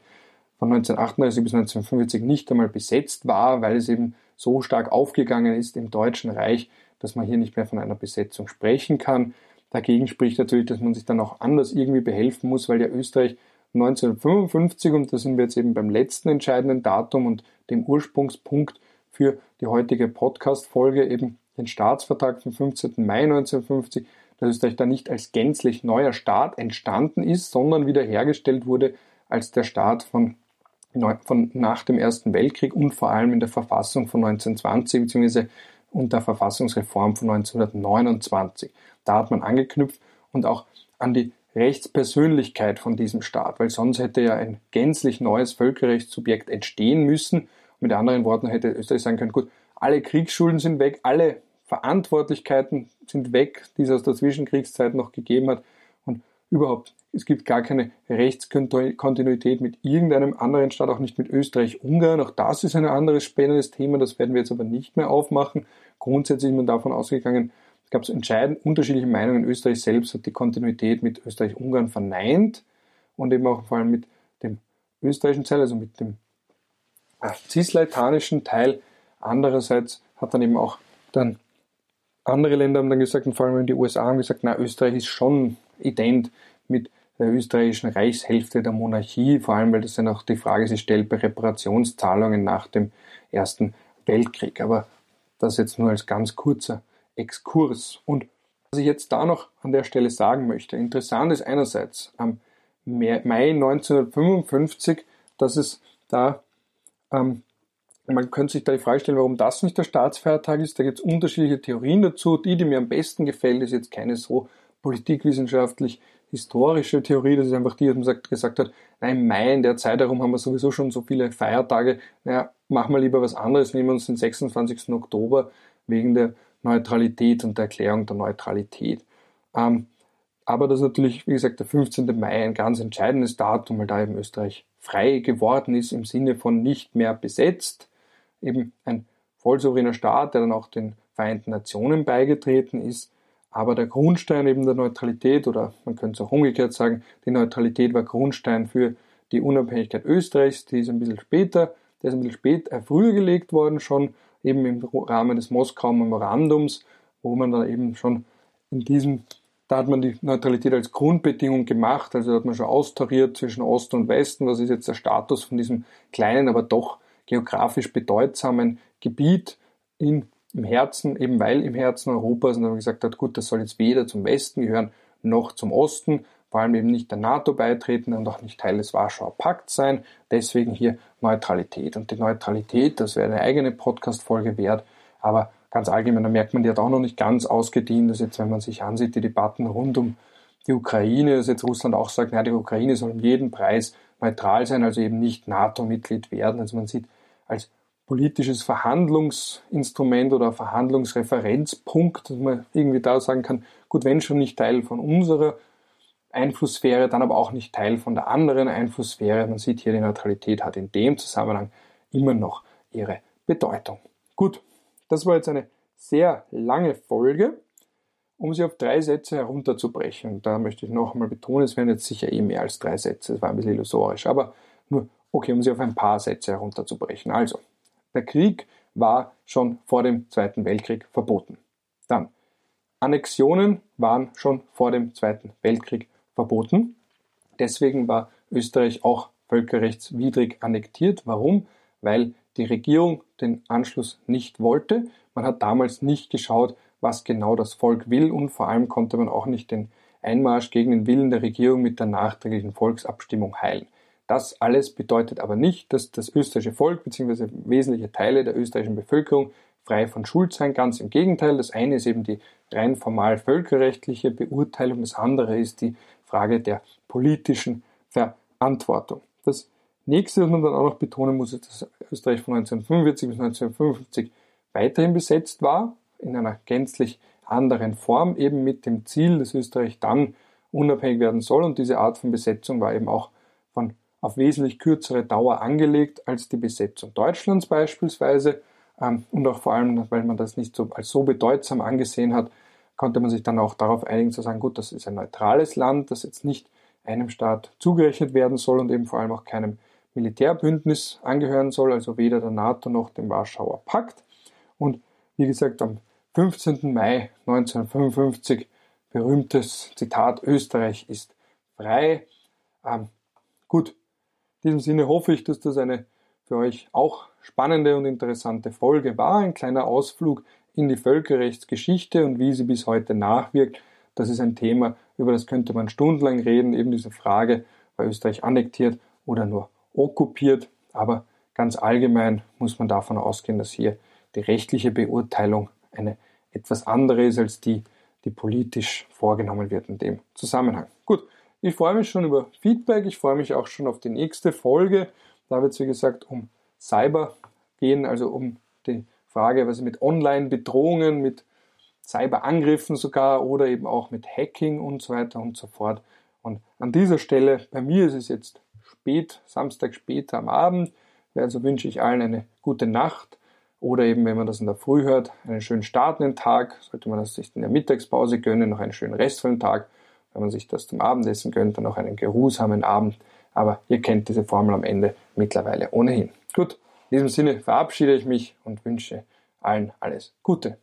von 1938 bis 1945 nicht einmal besetzt war, weil es eben so stark aufgegangen ist im Deutschen Reich, dass man hier nicht mehr von einer Besetzung sprechen kann. Dagegen spricht natürlich, dass man sich dann auch anders irgendwie behelfen muss, weil ja Österreich 1955 und da sind wir jetzt eben beim letzten entscheidenden Datum und dem Ursprungspunkt für die heutige Podcast-Folge, eben den Staatsvertrag vom 15. Mai 1950, dass Österreich da nicht als gänzlich neuer Staat entstanden ist, sondern wiederhergestellt wurde als der Staat von, von nach dem Ersten Weltkrieg und vor allem in der Verfassung von 1920 bzw. und der Verfassungsreform von 1929. Da hat man angeknüpft und auch an die Rechtspersönlichkeit von diesem Staat, weil sonst hätte ja ein gänzlich neues Völkerrechtssubjekt entstehen müssen. Mit anderen Worten hätte Österreich sagen können, gut, alle Kriegsschulden sind weg, alle Verantwortlichkeiten sind weg, die es aus der Zwischenkriegszeit noch gegeben hat. Und überhaupt, es gibt gar keine Rechtskontinuität mit irgendeinem anderen Staat, auch nicht mit Österreich-Ungarn. Auch das ist ein anderes spannendes Thema, das werden wir jetzt aber nicht mehr aufmachen. Grundsätzlich ist man davon ausgegangen, es gab entscheidend unterschiedliche Meinungen. Österreich selbst hat die Kontinuität mit Österreich-Ungarn verneint und eben auch vor allem mit dem österreichischen Teil, also mit dem cisleitanischen Teil. Andererseits hat dann eben auch dann andere Länder haben dann gesagt, und vor allem die USA haben gesagt, na, Österreich ist schon ident mit der österreichischen Reichshälfte der Monarchie, vor allem weil das dann auch die Frage sich stellt bei Reparationszahlungen nach dem Ersten Weltkrieg. Aber das jetzt nur als ganz kurzer Exkurs. Und was ich jetzt da noch an der Stelle sagen möchte, interessant ist einerseits am Mai 1955, dass es da ähm, man könnte sich da die Frage stellen, warum das nicht der Staatsfeiertag ist. Da gibt es unterschiedliche Theorien dazu. Die, die mir am besten gefällt, ist jetzt keine so politikwissenschaftlich historische Theorie. Das ist einfach die, die man gesagt hat, nein, Mai in der Zeit herum haben wir sowieso schon so viele Feiertage. Naja, machen wir lieber was anderes. Nehmen wir uns den 26. Oktober wegen der Neutralität und der Erklärung der Neutralität. Ähm, aber das ist natürlich, wie gesagt, der 15. Mai ein ganz entscheidendes Datum, weil da eben Österreich frei geworden ist im Sinne von nicht mehr besetzt eben ein vollsouveräner Staat, der dann auch den Vereinten Nationen beigetreten ist. Aber der Grundstein eben der Neutralität, oder man könnte es auch umgekehrt sagen, die Neutralität war Grundstein für die Unabhängigkeit Österreichs, die ist ein bisschen später, der ist ein bisschen spät, äh, früher gelegt worden, schon eben im Rahmen des Moskauer Memorandums, wo man dann eben schon in diesem, da hat man die Neutralität als Grundbedingung gemacht, also da hat man schon austariert zwischen Ost und Westen, was ist jetzt der Status von diesem kleinen, aber doch geografisch bedeutsamen Gebiet in, im Herzen, eben weil im Herzen Europas, und dann gesagt hat, gut, das soll jetzt weder zum Westen gehören noch zum Osten, vor allem eben nicht der NATO beitreten und auch nicht Teil des Warschauer Pakts sein. Deswegen hier Neutralität. Und die Neutralität, das wäre eine eigene Podcast-Folge wert, aber ganz allgemein, da merkt man, die hat auch noch nicht ganz ausgedient, dass jetzt, wenn man sich ansieht, die Debatten rund um die Ukraine, dass jetzt Russland auch sagt, naja, die Ukraine soll um jeden Preis neutral sein, also eben nicht NATO-Mitglied werden. Also man sieht, als politisches Verhandlungsinstrument oder Verhandlungsreferenzpunkt, dass man irgendwie da sagen kann, gut, wenn schon nicht Teil von unserer Einflusssphäre, dann aber auch nicht Teil von der anderen Einflusssphäre. Man sieht hier, die Neutralität hat in dem Zusammenhang immer noch ihre Bedeutung. Gut, das war jetzt eine sehr lange Folge, um sie auf drei Sätze herunterzubrechen. Da möchte ich noch einmal betonen, es werden jetzt sicher eh mehr als drei Sätze, das war ein bisschen illusorisch, aber nur Okay, um sie auf ein paar Sätze herunterzubrechen. Also, der Krieg war schon vor dem Zweiten Weltkrieg verboten. Dann, Annexionen waren schon vor dem Zweiten Weltkrieg verboten. Deswegen war Österreich auch völkerrechtswidrig annektiert. Warum? Weil die Regierung den Anschluss nicht wollte. Man hat damals nicht geschaut, was genau das Volk will und vor allem konnte man auch nicht den Einmarsch gegen den Willen der Regierung mit der nachträglichen Volksabstimmung heilen. Das alles bedeutet aber nicht, dass das österreichische Volk bzw. wesentliche Teile der österreichischen Bevölkerung frei von Schuld sein. Ganz im Gegenteil. Das eine ist eben die rein formal völkerrechtliche Beurteilung. Das andere ist die Frage der politischen Verantwortung. Das nächste, was man dann auch noch betonen muss, ist, dass Österreich von 1945 bis 1955 weiterhin besetzt war, in einer gänzlich anderen Form, eben mit dem Ziel, dass Österreich dann unabhängig werden soll. Und diese Art von Besetzung war eben auch von auf wesentlich kürzere Dauer angelegt als die Besetzung Deutschlands beispielsweise. Ähm, und auch vor allem, weil man das nicht so als so bedeutsam angesehen hat, konnte man sich dann auch darauf einigen zu sagen, gut, das ist ein neutrales Land, das jetzt nicht einem Staat zugerechnet werden soll und eben vor allem auch keinem Militärbündnis angehören soll, also weder der NATO noch dem Warschauer Pakt. Und wie gesagt, am 15. Mai 1955 berühmtes Zitat, Österreich ist frei. Ähm, gut, in diesem Sinne hoffe ich, dass das eine für euch auch spannende und interessante Folge war. Ein kleiner Ausflug in die Völkerrechtsgeschichte und wie sie bis heute nachwirkt. Das ist ein Thema, über das könnte man stundenlang reden, eben diese Frage, war Österreich annektiert oder nur okkupiert. Aber ganz allgemein muss man davon ausgehen, dass hier die rechtliche Beurteilung eine etwas andere ist als die, die politisch vorgenommen wird in dem Zusammenhang. Gut, ich freue mich schon über Feedback, ich freue mich auch schon auf die nächste Folge. Da wird es, wie gesagt, um Cyber gehen, also um die Frage, was mit Online-Bedrohungen, mit Cyberangriffen sogar oder eben auch mit Hacking und so weiter und so fort. Und an dieser Stelle, bei mir ist es jetzt spät, Samstag später am Abend, also wünsche ich allen eine gute Nacht oder eben, wenn man das in der Früh hört, einen schönen Start in den Tag, sollte man das sich in der Mittagspause gönnen, noch einen schönen restvollen Tag. Wenn man sich das zum Abendessen gönnt, dann noch einen geruhsamen Abend. Aber ihr kennt diese Formel am Ende mittlerweile ohnehin. Gut, in diesem Sinne verabschiede ich mich und wünsche allen alles Gute.